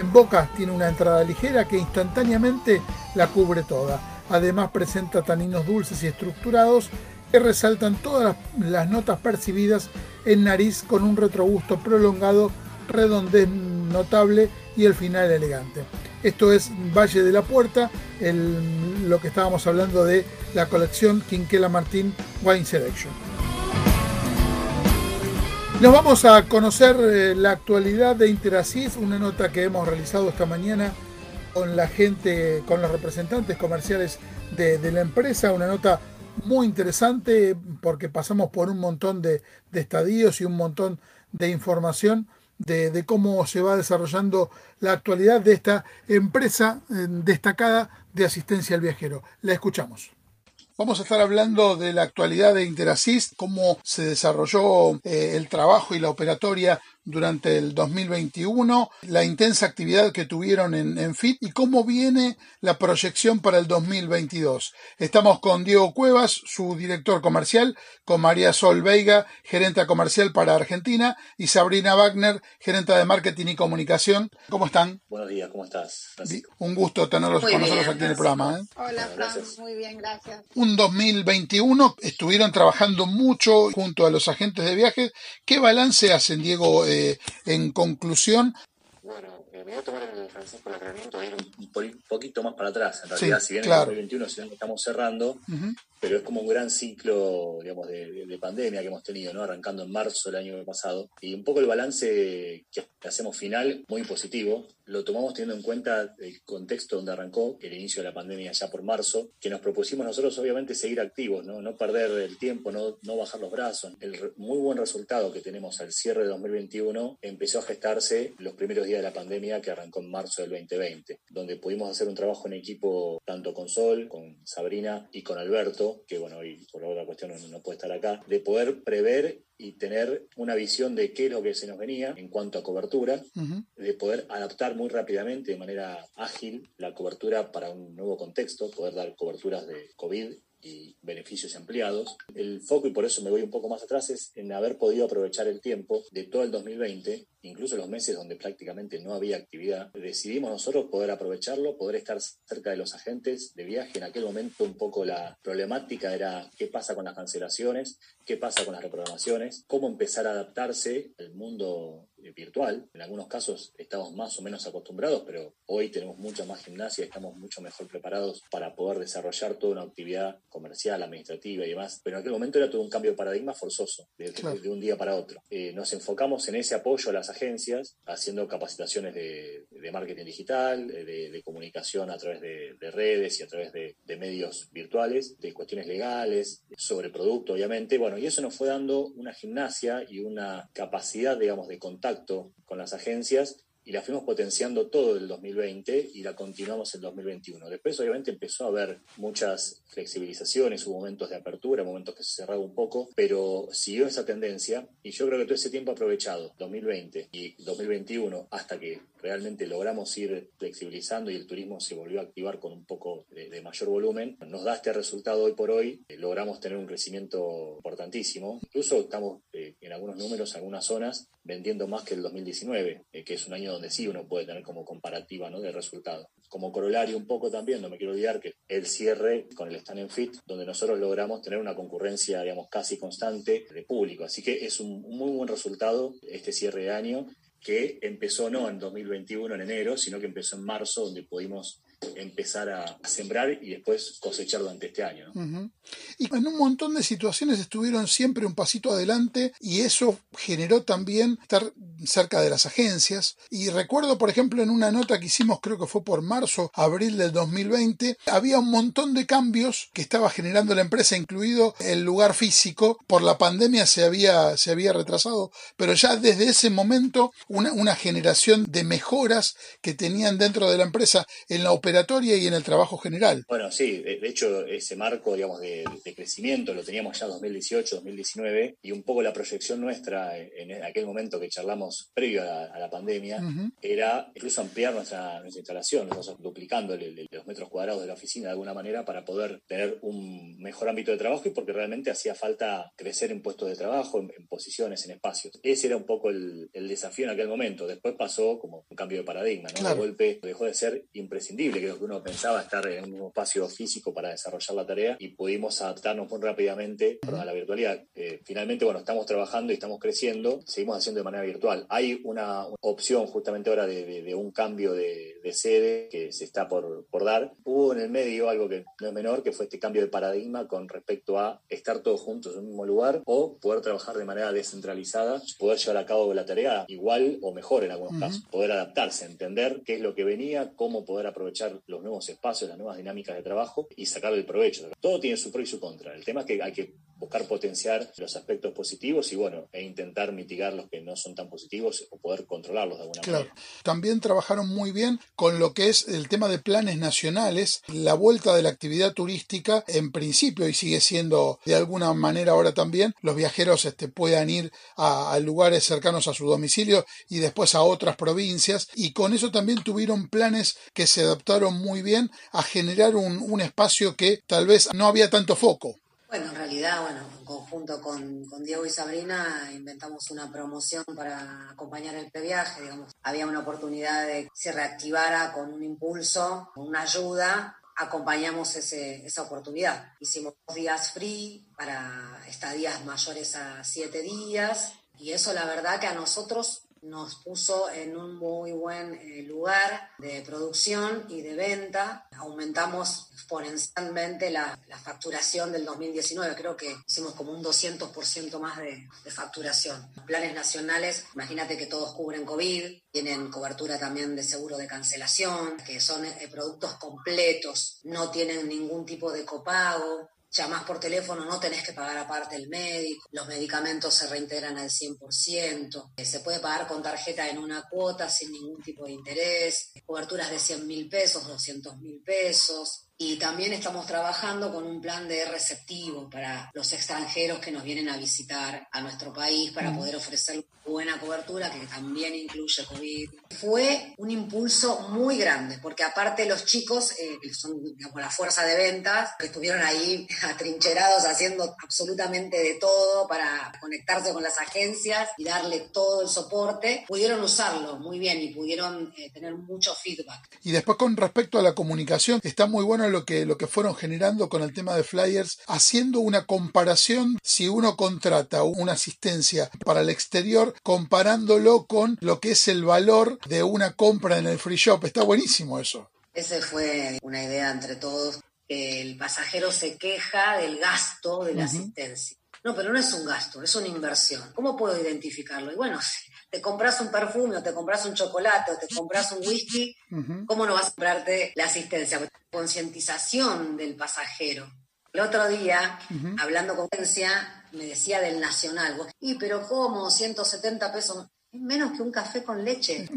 En boca tiene una entrada ligera que instantáneamente la cubre toda. Además presenta taninos dulces y estructurados que resaltan todas las notas percibidas en nariz con un retrogusto prolongado, redondez notable y el final elegante. Esto es Valle de la Puerta, lo que estábamos hablando de la colección Quinquela Martín Wine Selection. Nos vamos a conocer eh, la actualidad de Interasis, una nota que hemos realizado esta mañana con la gente, con los representantes comerciales de, la empresa, una nota muy interesante porque pasamos por un montón de, de estadios y un montón de información de, cómo se va desarrollando la actualidad de esta empresa eh, destacada de asistencia al viajero. La escuchamos. Vamos a estar hablando de la actualidad de Interassist, cómo se desarrolló eh, el trabajo y la operatoria durante el 2021, la intensa actividad que tuvieron en, FIT y cómo viene la proyección para el 2022. Estamos con Diego Cuevas, su director comercial, con María Sol Veiga, gerente comercial para Argentina, y Sabrina Wagner, gerente de marketing y comunicación. ¿Cómo están? Buenos días, ¿cómo estás? Un gusto tenerlos con nosotros aquí en el programa. ¿eh? Hola, Fran, muy bien, gracias. Un 2021 estuvieron trabajando mucho junto a los agentes de viajes. ¿Qué balance hacen, Diego? Eh, en conclusión. Bueno, me voy a tomar el Francisco el aclaramiento ir un, poquito más para atrás. En realidad, si bien en el 2021 si estamos cerrando, pero es como un gran ciclo, digamos, de, pandemia que hemos tenido, ¿no? Arrancando en marzo del año pasado. Y un poco el balance que hacemos final, muy positivo. Lo tomamos teniendo en cuenta el contexto donde arrancó, el inicio de la pandemia ya por marzo, que nos propusimos nosotros obviamente seguir activos, no, no perder el tiempo, no, no bajar los brazos. El muy buen resultado que tenemos al cierre de 2021 empezó a gestarse los primeros días de la pandemia que arrancó en marzo del 2020, donde pudimos hacer un trabajo en equipo tanto con Sol, con Sabrina y con Alberto que bueno, y por otra cuestión no, puede estar acá, de poder prever y tener una visión de qué es lo que se nos venía en cuanto a cobertura, de poder adaptar muy rápidamente, de manera ágil, la cobertura para un nuevo contexto, poder dar coberturas de COVID y beneficios ampliados. El foco, y por eso me voy un poco más atrás, es en haber podido aprovechar el tiempo de todo el 2020, incluso los meses donde prácticamente no había actividad. Decidimos nosotros poder aprovecharlo, poder estar cerca de los agentes de viaje. En aquel momento un poco la problemática era qué pasa con las cancelaciones, qué pasa con las reprogramaciones, cómo empezar a adaptarse al mundo eh, virtual. En algunos casos estamos más o menos acostumbrados, pero hoy tenemos mucha más gimnasia, estamos mucho mejor preparados para poder desarrollar toda una actividad comercial, administrativa y demás. Pero en aquel momento era todo un cambio de paradigma forzoso, de, un día para otro. Eh, nos enfocamos en ese apoyo a las agencias, haciendo capacitaciones de, marketing digital, de, comunicación a través de, redes y a través de, medios virtuales, de cuestiones legales, sobre producto, obviamente. Bueno, y eso nos fue dando una gimnasia y una capacidad, digamos, de contacto con las agencias y la fuimos potenciando todo el 2020 y la continuamos el 2021. Después obviamente empezó a haber muchas flexibilizaciones, hubo momentos de apertura, momentos que se cerraba un poco, pero siguió esa tendencia y yo creo que todo ese tiempo aprovechado, 2020 y 2021, hasta que realmente logramos ir flexibilizando y el turismo se volvió a activar con un poco de, mayor volumen, nos da este resultado hoy por hoy, eh, logramos tener un crecimiento importantísimo. Incluso estamos eh, en algunos números, en algunas zonas, vendiendo más que el 2019, eh, que es un año donde sí uno puede tener como comparativa ¿no? de resultados. Como corolario un poco también, no me quiero olvidar que el cierre con el Stand en Fit, donde nosotros logramos tener una concurrencia, digamos, casi constante de público. Así que es un muy buen resultado este cierre de año que empezó no en 2021 en enero, sino que empezó en marzo, donde pudimos empezar a, sembrar y después cosechar durante este año. Y en un montón de situaciones estuvieron siempre un pasito adelante y eso generó también estar cerca de las agencias. Y recuerdo, por ejemplo, en una nota que hicimos, creo que fue por marzo, abril del 2020, había un montón de cambios que estaba generando la empresa, incluido el lugar físico. Por la pandemia se había, se había retrasado, pero ya desde ese momento una, una generación de mejoras que tenían dentro de la empresa en la operación y en el trabajo general. Bueno, sí, de, hecho ese marco, digamos, de, crecimiento lo teníamos ya en 2018, 2019 y un poco la proyección nuestra en aquel momento que charlamos previo a la, pandemia era incluso ampliar nuestra, nuestra instalación, duplicando los metros cuadrados de la oficina de alguna manera para poder tener un mejor ámbito de trabajo y porque realmente hacía falta crecer en puestos de trabajo, en, posiciones, en espacios. Ese era un poco el, desafío en aquel momento. Después pasó como un cambio de paradigma, ¿no? De golpe dejó de ser imprescindible que uno pensaba estar en un espacio físico para desarrollar la tarea y pudimos adaptarnos muy rápidamente a la virtualidad. Eh, finalmente, bueno, estamos trabajando y estamos creciendo, seguimos haciendo de manera virtual. Hay una opción justamente ahora de, un cambio de, sede que se está por, por dar. Hubo en el medio algo que no es menor, que fue este cambio de paradigma con respecto a estar todos juntos en un mismo lugar o poder trabajar de manera descentralizada, poder llevar a cabo la tarea igual o mejor en algunos casos, poder adaptarse, entender qué es lo que venía, cómo poder aprovechar los nuevos espacios, las nuevas dinámicas de trabajo y sacarle el provecho. Todo tiene su pro y su contra. El tema es que hay que buscar potenciar los aspectos positivos y bueno, e intentar mitigar los que no son tan positivos o poder controlarlos de alguna claro. manera. También trabajaron muy bien con lo que es el tema de planes nacionales, la vuelta de la actividad turística en principio y sigue siendo de alguna manera ahora también, los viajeros este, puedan ir a, a lugares cercanos a su domicilio y después a otras provincias y con eso también tuvieron planes que se adaptaron muy bien a generar un, un espacio que tal vez no había tanto foco. Bueno, en realidad, bueno, en conjunto con, Diego y Sabrina inventamos una promoción para acompañar el previaje, digamos. Había una oportunidad de que se reactivara con un impulso, con una ayuda, acompañamos ese, esa oportunidad. Hicimos días free para estadías mayores a siete días y eso la verdad que a nosotros nos puso en un muy buen eh, lugar de producción y de venta. Aumentamos exponencialmente la, facturación del 2019. Creo que hicimos como un 200% más de, facturación. Los planes nacionales, imagínate que todos cubren COVID, tienen cobertura también de seguro de cancelación, que son eh, productos completos, no tienen ningún tipo de copago llamás por teléfono, no tenés que pagar aparte el médico, los medicamentos se reintegran al 100%, eh, se puede pagar con tarjeta en una cuota sin ningún tipo de interés, coberturas de 100 mil pesos, 200 mil pesos, y también estamos trabajando con un plan de receptivo para los extranjeros que nos vienen a visitar a nuestro país para poder ofrecer buena cobertura que también incluye COVID. Fue un impulso muy grande porque aparte los chicos, eh, que son digamos, la fuerza de ventas, que estuvieron ahí [LAUGHS] atrincherados haciendo absolutamente de todo para conectarse con las agencias y darle todo el soporte, pudieron usarlo muy bien y pudieron eh, tener mucho feedback. Y después con respecto a la comunicación, está muy bueno lo que, lo que fueron generando con el tema de flyers, haciendo una comparación si uno contrata una asistencia para el exterior, comparándolo con lo que es el valor de una compra en el free shop. Está buenísimo eso. Esa fue una idea entre todos. El pasajero se queja del gasto de la asistencia. No, pero no es un gasto, es una inversión. ¿Cómo puedo identificarlo? Y bueno, te compras un perfume o te compras un chocolate o te compras un whisky, ¿cómo no vas a comprarte la asistencia? Concientización del pasajero. El otro día, hablando con Agencia, me decía del Nacional, y pero ¿cómo? 170 pesos menos que un café con leche.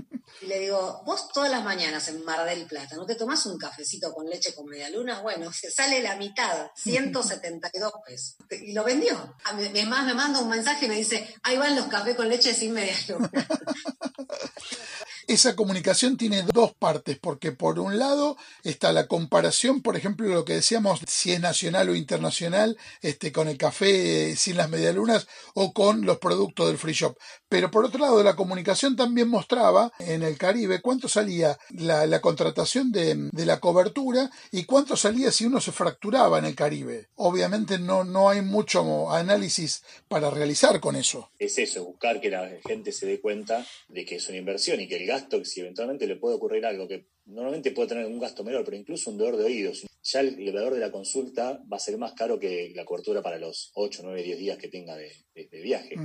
Y le digo, vos todas las mañanas en Mar del Plata, ¿no te tomás un cafecito con leche con media luna? Bueno, se sale la mitad, 172 pesos. Y lo vendió. Mi más me manda un mensaje y me dice, ahí van los cafés con leche sin media luna. [LAUGHS] esa comunicación tiene dos partes, porque por un lado está la comparación, por ejemplo, lo que decíamos, si es nacional o internacional, este, con el café sin las medialunas o con los productos del free shop. Pero por otro lado, la comunicación también mostraba en el Caribe cuánto salía la, contratación de, la cobertura y cuánto salía si uno se fracturaba en el Caribe. Obviamente no, no hay mucho análisis para realizar con eso. Es eso, buscar que la gente se dé cuenta de que es una inversión y que el gasto, que si eventualmente le puede ocurrir algo que normalmente puede tener un gasto menor, pero incluso un dolor de oídos, ya el, el de la consulta va a ser más caro que la cobertura para los 8, 9, 10 días que tenga de, viaje.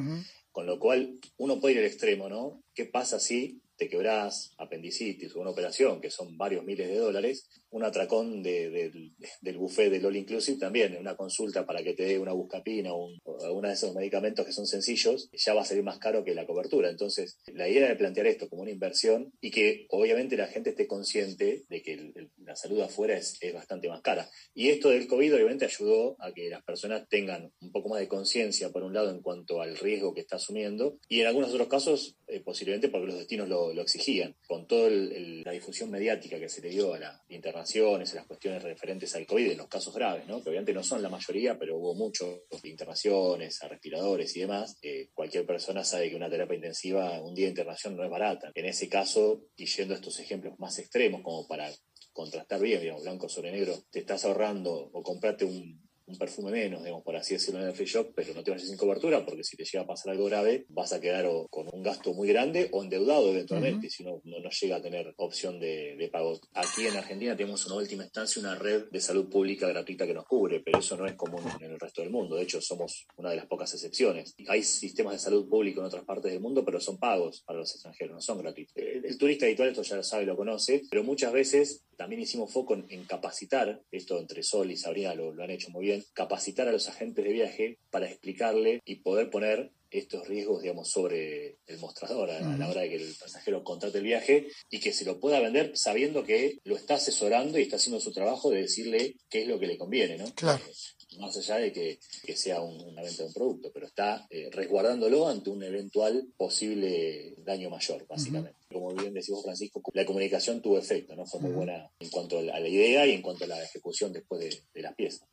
Con lo cual, uno puede ir al extremo, ¿no? ¿Qué pasa si te quebrás, apendicitis o una operación, que son varios miles de dólares, un atracón del buffet del All Inclusive también, una consulta para que te dé una buscapina o, alguno de esos medicamentos que son sencillos, ya va a salir más caro que la cobertura. Entonces, la idea de plantear esto como una inversión y que obviamente la gente esté consciente de que la salud afuera es, bastante más cara. Y esto del COVID obviamente ayudó a que las personas tengan un poco más de conciencia, por un lado, en cuanto al riesgo que está asumiendo, y en algunos otros casos, eh, posiblemente porque los destinos lo, exigían. Con toda la difusión mediática que se le dio a la internacional las cuestiones referentes al COVID en los casos graves, ¿no? que obviamente no son la mayoría, pero hubo muchos internaciones a respiradores y demás. Eh, cualquier persona sabe que una terapia intensiva un día de internación no es barata. En ese caso, y yendo a estos ejemplos más extremos, como para contrastar bien, digamos, blanco sobre negro, te estás ahorrando o comprarte un, un perfume menos, digamos, por así decirlo en el free shop, pero no te vayas sin cobertura porque si te llega a pasar algo grave vas a quedar con un gasto muy grande o endeudado eventualmente si no, no, llega a tener opción de, de, pago. Aquí en Argentina tenemos una última instancia una red de salud pública gratuita que nos cubre, pero eso no es común en el resto del mundo. De hecho, somos una de las pocas excepciones. Hay sistemas de salud público en otras partes del mundo, pero son pagos para los extranjeros, no son gratuitos. El, turista habitual esto ya lo sabe, lo conoce, pero muchas veces también hicimos foco en, capacitar, esto entre Sol y Sabrina lo, lo han hecho muy bien, capacitar a los agentes de viaje para explicarle y poder poner estos riesgos, digamos, sobre el mostrador a, la hora de que el pasajero contrate el viaje y que se lo pueda vender sabiendo que lo está asesorando y está haciendo su trabajo de decirle qué es lo que le conviene, ¿no? Claro. Eh, más allá de que, sea una venta de un producto, pero está eh, resguardándolo ante un eventual posible daño mayor, básicamente como bien decimos Francisco, la comunicación tuvo efecto, ¿no? Fue muy buena en cuanto a la idea y en cuanto a la ejecución después de, de las piezas.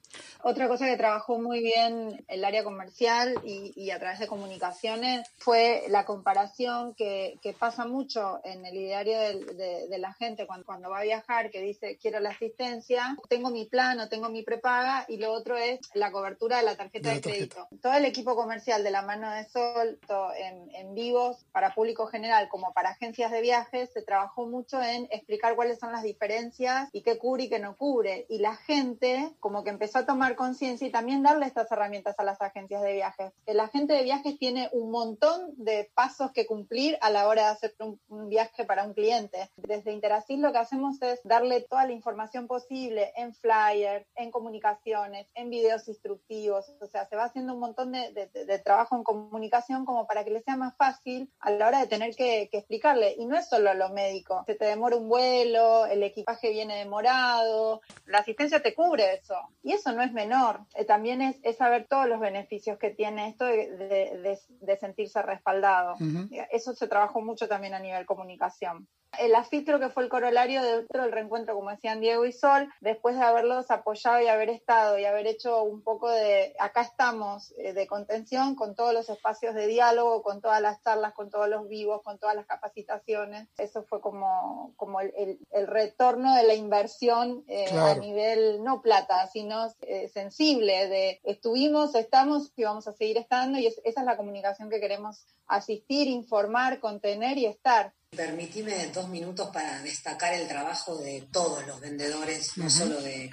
Otra cosa que trabajó muy bien el área comercial y, a través de comunicaciones fue la comparación que, pasa mucho en el ideario de, la gente cuando, cuando, va a viajar, que dice quiero la asistencia, tengo mi plan o tengo mi prepaga y lo otro es la cobertura de la tarjeta de, crédito. Todo el equipo comercial de la mano de Sol, en, en vivos para público general como para agencias de viajes, se trabajó mucho en explicar cuáles son las diferencias y qué cubre y qué no cubre. Y la gente como que empezó a tomar conciencia y también darle estas herramientas a las agencias de viajes. El agente de viajes tiene un montón de pasos que cumplir a la hora de hacer un, viaje para un cliente. Desde Interasil lo que hacemos es darle toda la información posible en flyers, en comunicaciones, en videos instructivos. O sea, se va haciendo un montón de, trabajo en comunicación como para que le sea más fácil a la hora de tener que, que explicarle. Y no es solo lo médico. Se te demora un vuelo, el equipaje viene demorado, la asistencia te cubre eso. Y eso no es menor. Eh, también es, saber todos los beneficios que tiene esto de, sentirse respaldado. Eso se trabajó mucho también a nivel comunicación. El AFITRO, que fue el corolario del reencuentro, como decían Diego y Sol, después de haberlos apoyado y haber estado y haber hecho un poco de, acá estamos, eh, de contención, con todos los espacios de diálogo, con todas las charlas, con todos los vivos, con todas las capacitaciones. Eso fue como, como el, retorno de la inversión eh, a nivel, no plata, sino eh, sensible, de estuvimos, estamos y vamos a seguir estando, y esa es la comunicación que queremos asistir, informar, contener y estar. Permitime dos minutos para destacar el trabajo de todos los vendedores, no solo de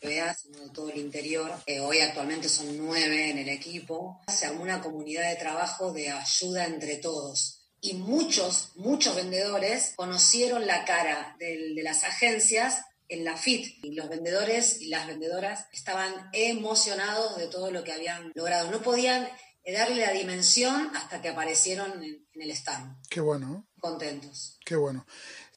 PBA, sino de todo el interior. hoy actualmente son nueve en el equipo. Se armó una comunidad de trabajo de ayuda entre todos. Y muchos, muchos vendedores conocieron la cara de las agencias en la FIT. Y los vendedores y las vendedoras estaban emocionados de todo lo que habían logrado. No podían darle la dimensión hasta que aparecieron en, el stand. Qué bueno. Contentos. Qué bueno.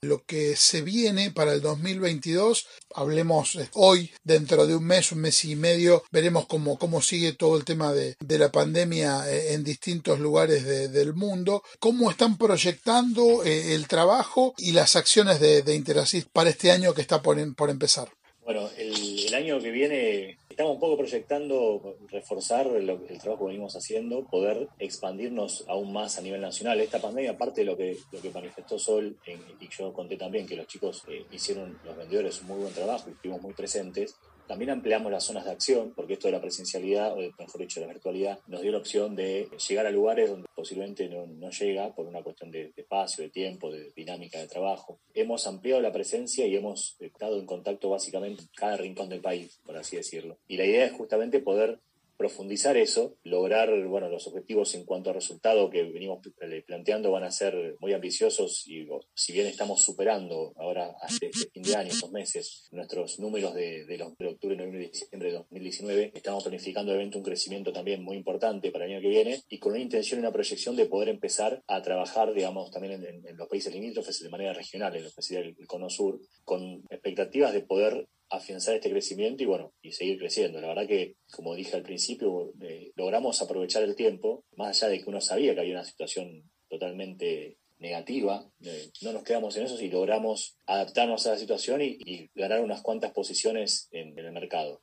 lo que se viene para el 2022. Hablemos eh, hoy, dentro de un mes, un mes y medio, veremos cómo, cómo sigue todo el tema de, la pandemia eh, en distintos lugares del mundo. ¿Cómo están proyectando el trabajo y las acciones de, de para este año que está por, por empezar? Bueno, el, año que viene estamos un poco proyectando reforzar el trabajo que venimos haciendo, poder expandirnos aún más a nivel nacional. Esta pandemia, aparte de lo que, lo que manifestó Sol, y yo conté también que los chicos eh, hicieron, los vendedores, un muy buen trabajo y estuvimos muy presentes, también ampliamos las zonas de acción, porque esto de la presencialidad, o mejor dicho, la virtualidad, nos dio la opción de llegar a lugares donde posiblemente no, llega por una cuestión de, de, espacio, de tiempo, de dinámica de trabajo. Hemos ampliado la presencia y hemos estado en contacto básicamente en cada rincón del país, por así decirlo. Y la idea es justamente poder profundizar eso, lograr bueno, los objetivos en cuanto a resultado que venimos planteando van a ser muy ambiciosos y si bien estamos superando ahora hace este fin de año, estos meses, nuestros números de, de, los, de octubre, noviembre y diciembre de 2019, estamos planificando evento un crecimiento también muy importante para el año que viene y con una intención y una proyección de poder empezar a trabajar, digamos, también en, los países limítrofes de manera regional, en lo que sería el, el Cono Sur, con expectativas de poder afianzar este crecimiento y bueno, y seguir creciendo. La verdad que, como dije al principio, eh, logramos aprovechar el tiempo, más allá de que uno sabía que había una situación totalmente negativa, eh, no nos quedamos en eso y logramos adaptarnos a la situación y, ganar unas cuantas posiciones en, el mercado.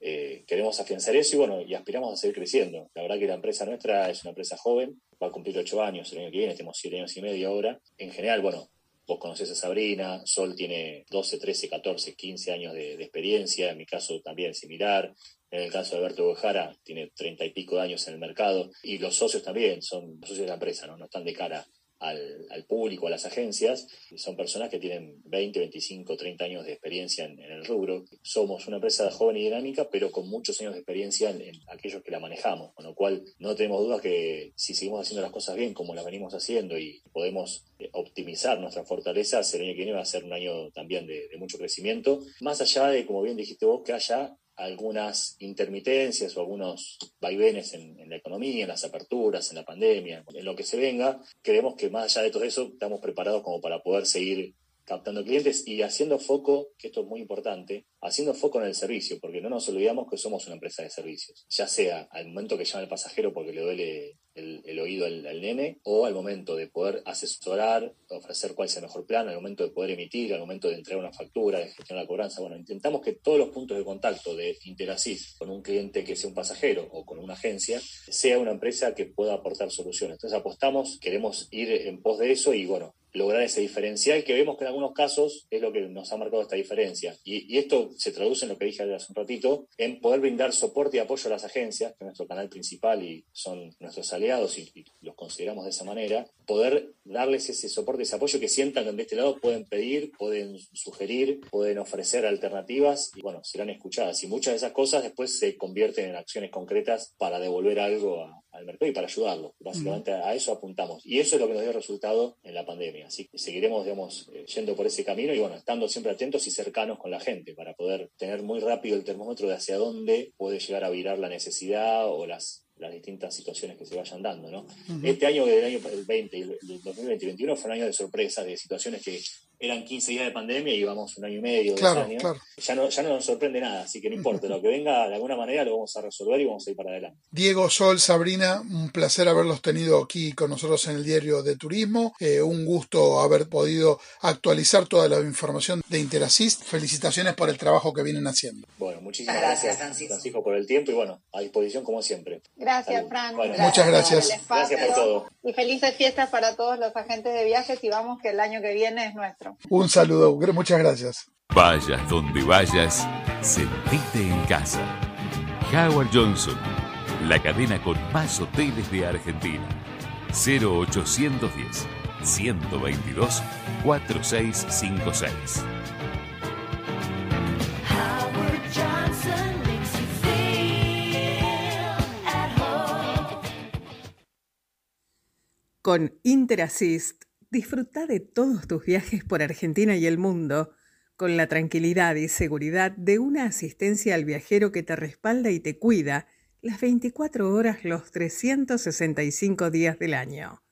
Eh, queremos afianzar eso y bueno, y aspiramos a seguir creciendo. La verdad que la empresa nuestra es una empresa joven, va a cumplir ocho años el año que viene, tenemos siete años y medio ahora. En general, bueno, Vos conocés a Sabrina, Sol tiene 12, 13, 14, 15 años de, experiencia, en mi caso también similar. En el caso de Alberto Bojara, tiene 30 y pico de años en el mercado. Y los socios también, son socios de la empresa, ¿no? No están de cara al, al, público, a las agencias, son personas que tienen 20, 25, 30 años de experiencia en, el rubro. Somos una empresa joven y dinámica, pero con muchos años de experiencia en, aquellos que la manejamos, con lo cual no tenemos dudas que si seguimos haciendo las cosas bien como las venimos haciendo y podemos eh, optimizar nuestras fortalezas, el año que viene va a ser un año también de, de mucho crecimiento, más allá de, como bien dijiste vos, que haya algunas intermitencias o algunos vaivenes en, la economía, en las aperturas, en la pandemia, en lo que se venga, creemos que más allá de todo eso estamos preparados como para poder seguir captando clientes y haciendo foco, que esto es muy importante, haciendo foco en el servicio, porque no nos olvidamos que somos una empresa de servicios, ya sea al momento que llama el pasajero porque le duele el, oído al, nene, o al momento de poder asesorar, ofrecer cuál es el mejor plan, al momento de poder emitir, al momento de entregar una factura, de gestionar la cobranza. Bueno, intentamos que todos los puntos de contacto de Interasys con un cliente que sea un pasajero o con una agencia, sea una empresa que pueda aportar soluciones. Entonces apostamos, queremos ir en pos de eso y bueno, lograr ese diferencial que vemos que en algunos casos es lo que nos ha marcado esta diferencia. Y, esto se traduce en lo que dije hace un ratito, en poder brindar soporte y apoyo a las agencias, que es nuestro canal principal y son nuestros aliados y, los consideramos de esa manera, poder darles ese soporte, ese apoyo que sientan que de este lado pueden pedir, pueden sugerir, pueden ofrecer alternativas y bueno, serán escuchadas. Y muchas de esas cosas después se convierten en acciones concretas para devolver algo al mercado y para ayudarlo. Básicamente a eso apuntamos. Y eso es lo que nos dio resultado en la pandemia. Así que seguiremos, digamos, eh, yendo por ese camino y bueno, estando siempre atentos y cercanos con la gente para poder tener muy rápido el termómetro de hacia dónde puede llegar a virar la necesidad o las las distintas situaciones que se vayan dando. ¿no? Este año, el año el 20, el 2020 y 2021, fue un año de sorpresas, de situaciones que eran 15 días de pandemia y llevamos un año y medio, claro, años. Ya, no, ya no nos sorprende nada, así que no importa, lo que venga de alguna manera lo vamos a resolver y vamos a ir para adelante. Diego, Sol, Sabrina, un placer haberlos tenido aquí con nosotros en el diario de turismo, eh, un gusto haber podido actualizar toda la información de Interassist, felicitaciones por el trabajo que vienen haciendo. Bueno, muchísimas gracias, Francisco, por el tiempo y bueno, a disposición como siempre. Gracias, Fran. muchas gracias. Gracias por todo. Y felices fiestas para todos los agentes de viajes y vamos que el año que viene es nuestro. Un saludo, muchas gracias. Vayas donde vayas, sentite en casa. Howard Johnson, la cadena con más hoteles de Argentina. 0810 122 4656. Con Interassist Disfruta de todos tus viajes por Argentina y el mundo con la tranquilidad y seguridad de una asistencia al viajero que te respalda y te cuida las 24 horas los 365 días del año.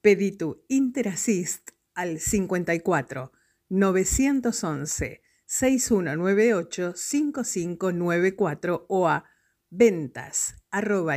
Pedí tu Interassist al 54 911 6198 5594 o a ventas arroba.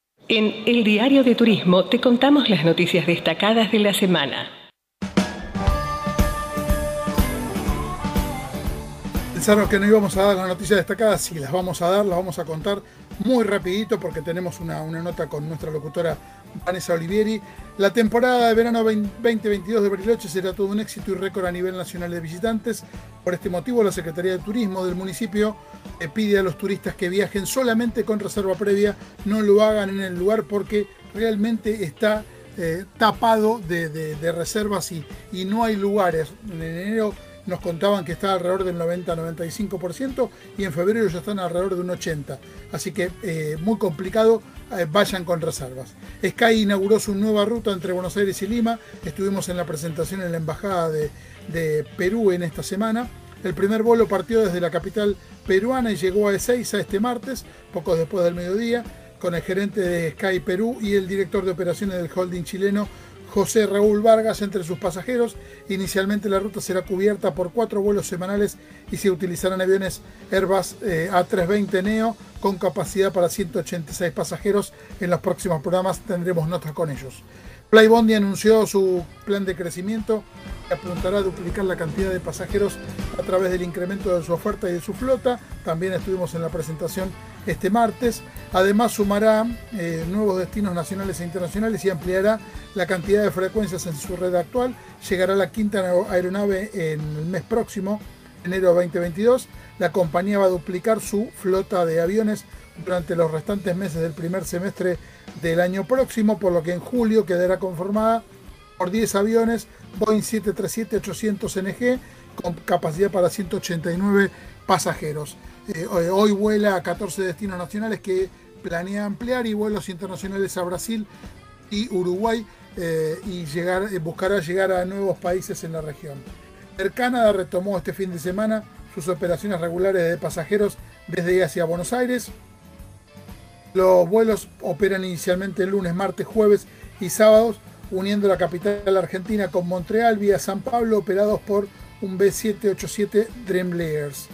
En El Diario de Turismo te contamos las noticias destacadas de la semana. Pensaron que no íbamos a dar las noticias destacadas, sí, las vamos a dar, las vamos a contar muy rapidito porque tenemos una, nota con nuestra locutora Vanessa Olivieri. La temporada de verano 2022 de Bariloche será todo un éxito y récord a nivel nacional de visitantes. Por este motivo, la Secretaría de Turismo del municipio eh, pide a los turistas que viajen solamente con reserva previa, no lo hagan en el lugar porque realmente está eh, tapado de, reservas y, y no hay lugares. En enero nos contaban que está alrededor del 90-95% y en febrero ya están alrededor de un 80%. Así que eh, muy complicado, eh, vayan con reservas. Sky inauguró su nueva ruta entre Buenos Aires y Lima. Estuvimos en la presentación en la Embajada de, Perú en esta semana. El primer vuelo partió desde la capital peruana y llegó a Ezeiza este martes, poco después del mediodía, con el gerente de Sky Perú y el director de operaciones del holding chileno José Raúl Vargas entre sus pasajeros. Inicialmente la ruta será cubierta por cuatro vuelos semanales y se utilizarán aviones Airbus eh, A320 Neo con capacidad para 186 pasajeros. En los próximos programas tendremos notas con ellos. Flybondi anunció su plan de crecimiento que apuntará a duplicar la cantidad de pasajeros a través del incremento de su oferta y de su flota. También estuvimos en la presentación este martes. Además sumará eh, nuevos destinos nacionales e internacionales y ampliará la cantidad de frecuencias en su red actual. Llegará la quinta aeronave en el mes próximo, enero 2022. La compañía va a duplicar su flota de aviones durante los restantes meses del primer semestre del año próximo, por lo que en julio quedará conformada por 10 aviones Boeing 737-800 NG con capacidad para 189 pasajeros. Eh, hoy vuela a 14 destinos nacionales que planea ampliar y vuelos internacionales a Brasil y Uruguay eh, y eh, buscará llegar a nuevos países en la región. Air Canada retomó este fin de semana sus operaciones regulares de pasajeros desde y hacia Buenos Aires. Los vuelos operan inicialmente lunes, martes, jueves y sábados, uniendo la capital argentina con Montreal vía San Pablo, operados por un B787 Dreamlayers.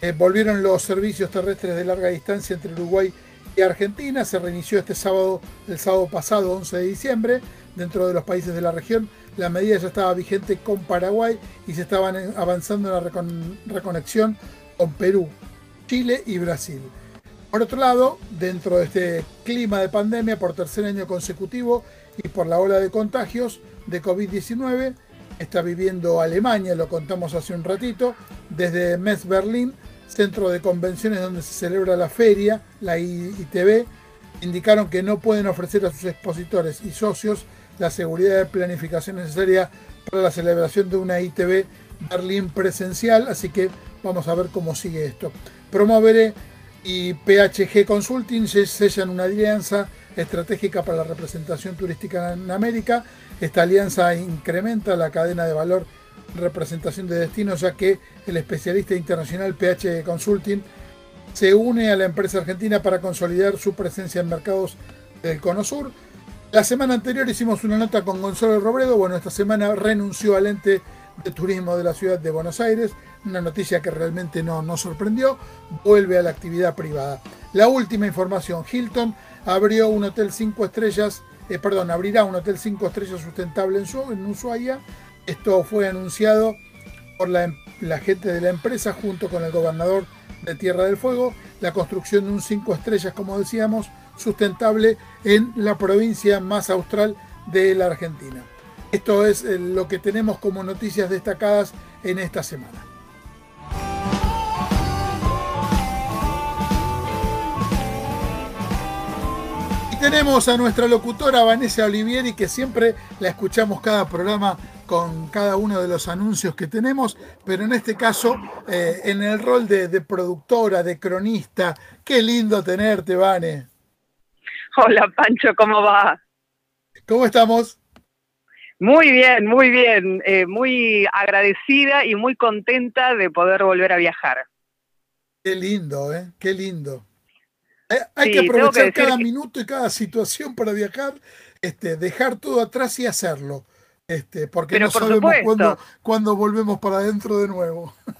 Eh, volvieron los servicios terrestres de larga distancia entre Uruguay y Argentina. Se reinició este sábado, el sábado pasado, 11 de diciembre, dentro de los países de la región. La medida ya estaba vigente con Paraguay y se estaban avanzando en la reconexión con Perú, Chile y Brasil. Por otro lado, dentro de este clima de pandemia por tercer año consecutivo y por la ola de contagios de COVID-19, está viviendo Alemania, lo contamos hace un ratito, desde Metz Berlín, centro de convenciones donde se celebra la feria, la ITV, indicaron que no pueden ofrecer a sus expositores y socios la seguridad de planificación necesaria para la celebración de una ITV Berlín presencial, así que vamos a ver cómo sigue esto. Promoveré y PHG Consulting sellan una alianza estratégica para la representación turística en América. Esta alianza incrementa la cadena de valor representación de destinos, ya que el especialista internacional PHG Consulting se une a la empresa argentina para consolidar su presencia en mercados del Cono Sur. La semana anterior hicimos una nota con Gonzalo Robredo, bueno, esta semana renunció al ente de turismo de la ciudad de Buenos Aires, una noticia que realmente no nos sorprendió, vuelve a la actividad privada. La última información, Hilton abrió un hotel 5 estrellas, eh, perdón, abrirá un hotel 5 estrellas sustentable en, en Ushuaia. Esto fue anunciado por la, la, gente de la empresa junto con el gobernador de Tierra del Fuego, la construcción de un 5 estrellas, como decíamos, sustentable en la provincia más austral de la Argentina. Esto es eh, lo que tenemos como noticias destacadas en esta semana. Tenemos a nuestra locutora Vanessa Olivieri, que siempre la escuchamos cada programa con cada uno de los anuncios que tenemos, pero en este caso eh, en el rol de, de, productora, de cronista. Qué lindo tenerte, Vane. Hola, Pancho, ¿cómo va? ¿Cómo estamos? Muy bien, muy bien. Eh, muy agradecida y muy contenta de poder volver a viajar. Qué lindo, ¿eh? Qué lindo. Eh, hay que aprovechar cada minuto y cada situación para viajar, este, dejar todo atrás y hacerlo. Este, porque no sabemos cuándo, volvemos para adentro de nuevo. [LAUGHS]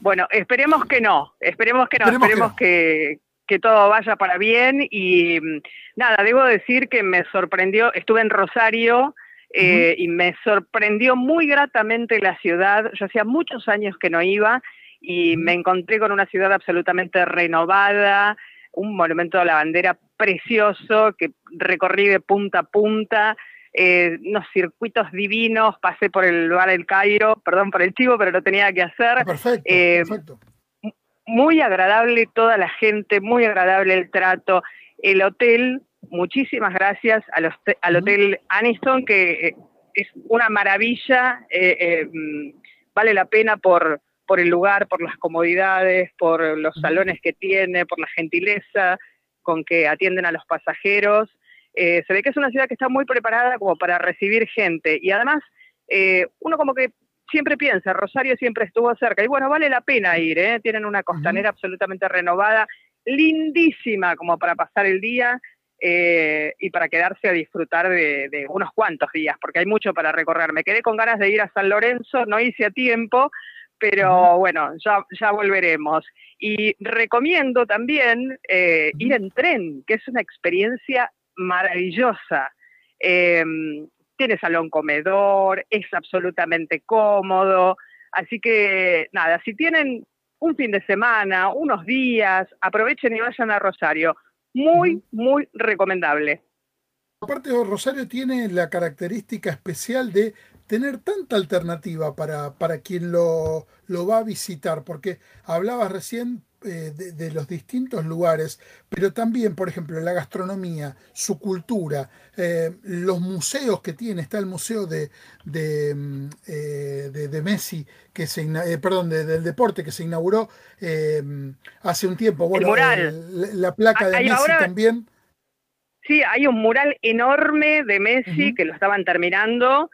Bueno, esperemos que no, esperemos que no, esperemos, que, que todo vaya para bien y mm, nada, debo decir que me sorprendió, estuve en Rosario eh, y me sorprendió muy gratamente la ciudad. Yo hacía muchos años que no iba y me encontré con una ciudad absolutamente renovada, un monumento a la bandera precioso que recorrí de punta a punta. Eh, unos circuitos divinos, pasé por el bar El Cairo, perdón por el chivo, pero lo tenía que hacer. Perfecto, eh, perfecto. Muy agradable toda la gente, muy agradable el trato. El hotel muchísimas gracias al, Hotel Aniston, que eh, es una maravilla, eh, mm, vale la pena por, por el lugar, por las comodidades, por los salones que tiene, por la gentileza con que atienden a los pasajeros. se ve que es una ciudad que está muy preparada como para recibir gente. Y además uno como que siempre piensa, Rosario siempre estuvo cerca. Y bueno, vale la pena ir, tienen una costanera absolutamente renovada, lindísima como para pasar el día, eh, y para quedarse a disfrutar de, unos cuantos días, porque hay mucho para recorrer. Me quedé con ganas de ir a San Lorenzo, no hice a tiempo, pero bueno, ya, ya volveremos. Y recomiendo también eh, ir en tren, que es una experiencia maravillosa. Em, tiene salón comedor, es absolutamente cómodo. Así que nada, si tienen un fin de semana, unos días, aprovechen y vayan a Rosario muy, muy recomendable. Aparte, Rosario tiene la característica especial de tener tanta alternativa para, para quien lo, lo va a visitar, porque hablabas recién eh, de, los distintos lugares, pero también, por ejemplo, la gastronomía, su cultura, eh, los museos que tiene, está el museo de, de, mm, eh, Messi, que se perdón, del deporte que se inauguró hace un tiempo, bueno, la placa de Messi también. Sí, hay un mural enorme de Messi que lo estaban terminando.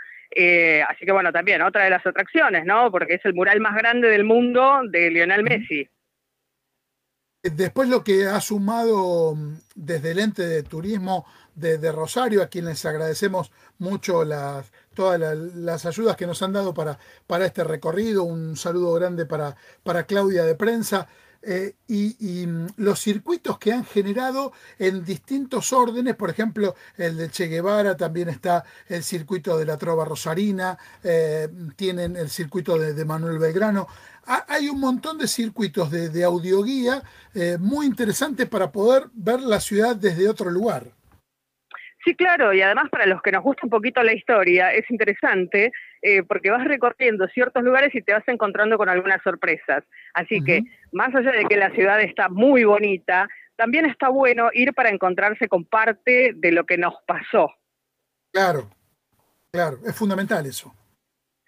Así que bueno, también otra de las atracciones, ¿no? Porque es el mural más grande del mundo de Lionel Messi. Después lo que ha sumado mm, desde el ente de turismo de, Rosario, a quienes agradecemos mucho las, todas las, ayudas que nos han dado para, para este recorrido. Un saludo grande para, para Claudia de Prensa. Eh, y, mm, los circuitos que han generado en distintos órdenes, por ejemplo, el de Che Guevara, también está el circuito de la Trova Rosarina, eh, tienen el circuito de Manuel Belgrano hay un montón de circuitos de, audioguía eh, muy interesantes para poder ver la ciudad desde otro lugar. Sí, claro, y además para los que nos gusta un poquito la historia, es interesante eh, porque vas recorriendo ciertos lugares y te vas encontrando con algunas sorpresas. Así que, más allá de que la ciudad está muy bonita, también está bueno ir para encontrarse con parte de lo que nos pasó. Claro, claro, es fundamental eso.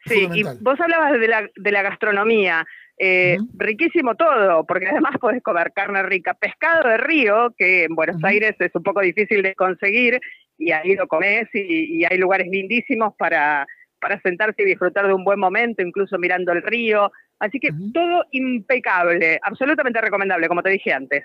Sí, y vos hablabas de la, de la gastronomía. Eh, riquísimo todo, porque además podés comer carne rica, pescado de río, que en Buenos Aires es un poco difícil de conseguir, y ahí lo comés y, hay lugares lindísimos para, para sentarse y disfrutar de un buen momento, incluso mirando el río. Así que todo impecable, absolutamente recomendable, como te dije antes.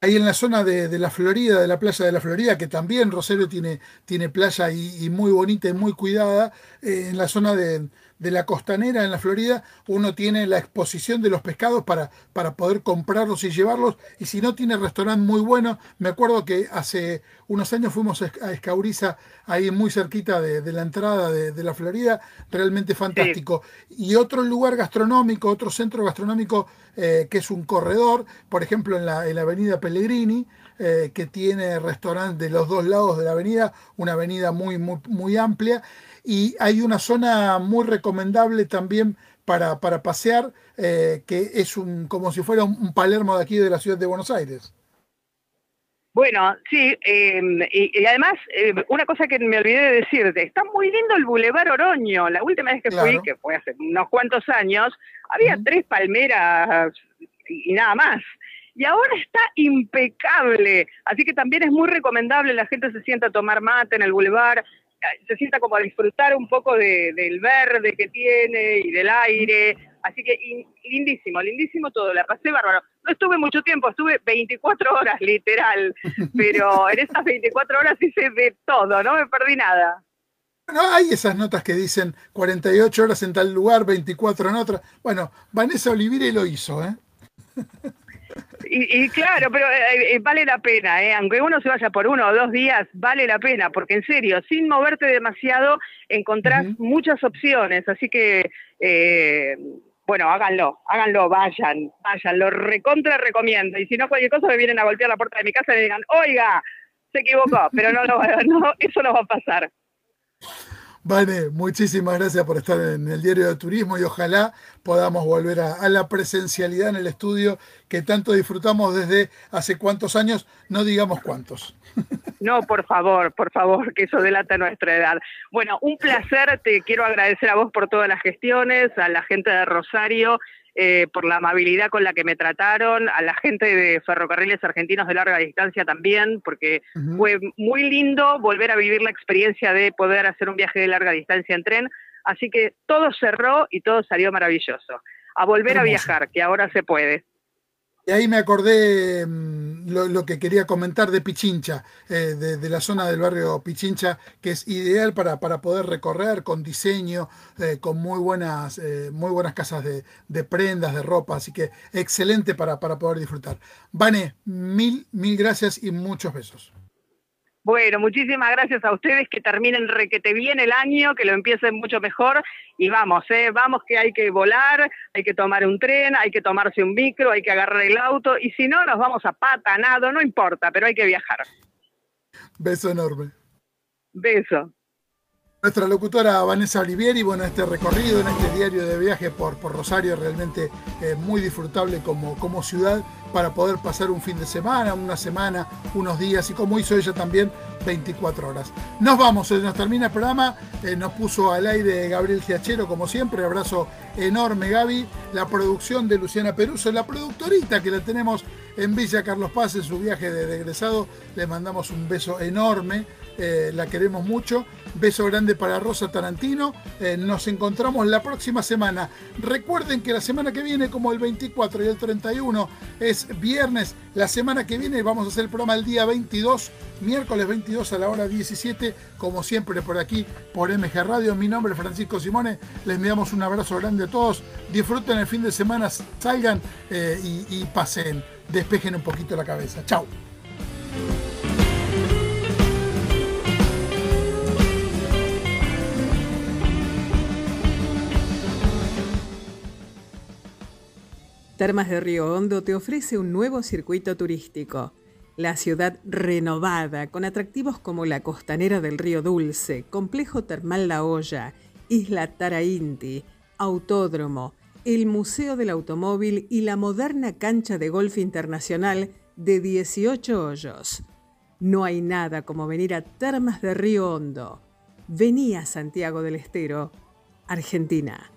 Ahí en la zona de, la Florida, de la playa de la Florida, que también Rosario tiene, tiene playa y, muy bonita y muy cuidada, eh, en la zona de, de la costanera en la Florida, uno tiene la exposición de los pescados para, para poder comprarlos y llevarlos. Y si no tiene restaurante muy bueno, me acuerdo que hace unos años fuimos a Escauriza, ahí muy cerquita de, la entrada de, la Florida, realmente fantástico. Y otro lugar gastronómico, otro centro gastronómico eh, que es un corredor, por ejemplo en la, en la avenida Pellegrini, eh, que tiene restaurante de los dos lados de la avenida, una avenida muy, muy, muy amplia y hay una zona muy recomendable también para, para pasear, eh, que es un, como si fuera un, Palermo de aquí de la ciudad de Buenos Aires. Bueno, sí, em, y, además, eh, una cosa que me olvidé de decirte, está muy lindo el Boulevard Oroño. La última vez que fui, que fue hace unos cuantos años, había tres palmeras y, nada más. Y ahora está impecable, así que también es muy recomendable, la gente se sienta a tomar mate en el Boulevard, se sienta como a disfrutar un poco del verde que tiene y del aire. Así que lindísimo, lindísimo todo, la pasé bárbaro. No estuve mucho tiempo, estuve 24 horas literal, [LAUGHS] pero en esas 24 horas hice de todo, no me perdí nada. No, hay esas notas que dicen 48 horas en tal lugar, 24 en otra. Bueno, Vanessa Olivire lo hizo, ¿eh? [LAUGHS] Y, claro, pero eh, eh, vale la pena, ¿eh? aunque uno se vaya por uno o dos días, vale la pena, porque en serio, sin moverte demasiado, encontrás muchas opciones. Así que, eh, bueno, háganlo, háganlo, vayan, vayan, lo recontra recomiendo. Y si no, cualquier cosa me vienen a golpear la puerta de mi casa y me digan, oiga, se equivocó, pero no, no, [LAUGHS] no eso no va a pasar. Vale, muchísimas gracias por estar en el Diario de Turismo y ojalá podamos volver a, la presencialidad en el estudio que tanto disfrutamos desde hace cuántos años, no digamos cuántos. [LAUGHS] No, por favor, por favor, que eso delata nuestra edad. Bueno, un placer, te quiero agradecer a vos por todas las gestiones, a la gente de Rosario eh, por la amabilidad con la que me trataron, a la gente de Ferrocarriles Argentinos de larga distancia también, porque fue muy lindo volver a vivir la experiencia de poder hacer un viaje de larga distancia en tren. Así que todo cerró y todo salió maravilloso. A volver a viajar, que ahora se puede. Y ahí me acordé mm, lo, que quería comentar de Pichincha, eh, de, la zona del barrio Pichincha, que es ideal para, para poder recorrer con diseño, eh, con muy buenas, eh, muy buenas casas de, prendas, de ropa, así que excelente para, para poder disfrutar. Vane, mil, mil gracias y muchos besos. Bueno, muchísimas gracias a ustedes, que terminen requete bien el año, que lo empiecen mucho mejor y vamos, eh, vamos que hay que volar, hay que tomar un tren, hay que tomarse un micro, hay que agarrar el auto y si no nos vamos a pata, nado, no importa, pero hay que viajar. Beso enorme. Beso. Nuestra locutora Vanessa Olivieri, bueno, este recorrido en este diario de viaje por, por Rosario realmente eh, muy disfrutable como, ciudad para poder pasar un fin de semana, una semana, unos días y como hizo ella también 24 horas. Nos vamos, nos termina el programa, eh, nos puso al aire Gabriel Giachero como siempre, abrazo enorme Gaby, la producción de Luciana Peruso, la productorita que la tenemos en Villa Carlos Paz en su viaje de egresado, le mandamos un beso enorme eh, la queremos mucho. Beso grande para Rosa Tarantino. Eh, nos encontramos la próxima semana. Recuerden que la semana que viene, como el 24 y el 31, es viernes. La semana que viene vamos a hacer el programa el día 22, miércoles 22 a la hora 17, como siempre por aquí, por MG Radio. Mi nombre es Francisco Simone. Les enviamos un abrazo grande a todos. Disfruten el fin de semana, salgan eh, y, y pasen. Despejen un poquito la cabeza. Chao. Termas de Río Hondo te ofrece un nuevo circuito turístico. La ciudad renovada, con atractivos como la costanera del Río Dulce, Complejo Termal La Olla, Isla Tarainti, Autódromo, el Museo del Automóvil y la moderna cancha de golf internacional de 18 hoyos. No hay nada como venir a Termas de Río Hondo. Vení a Santiago del Estero, Argentina.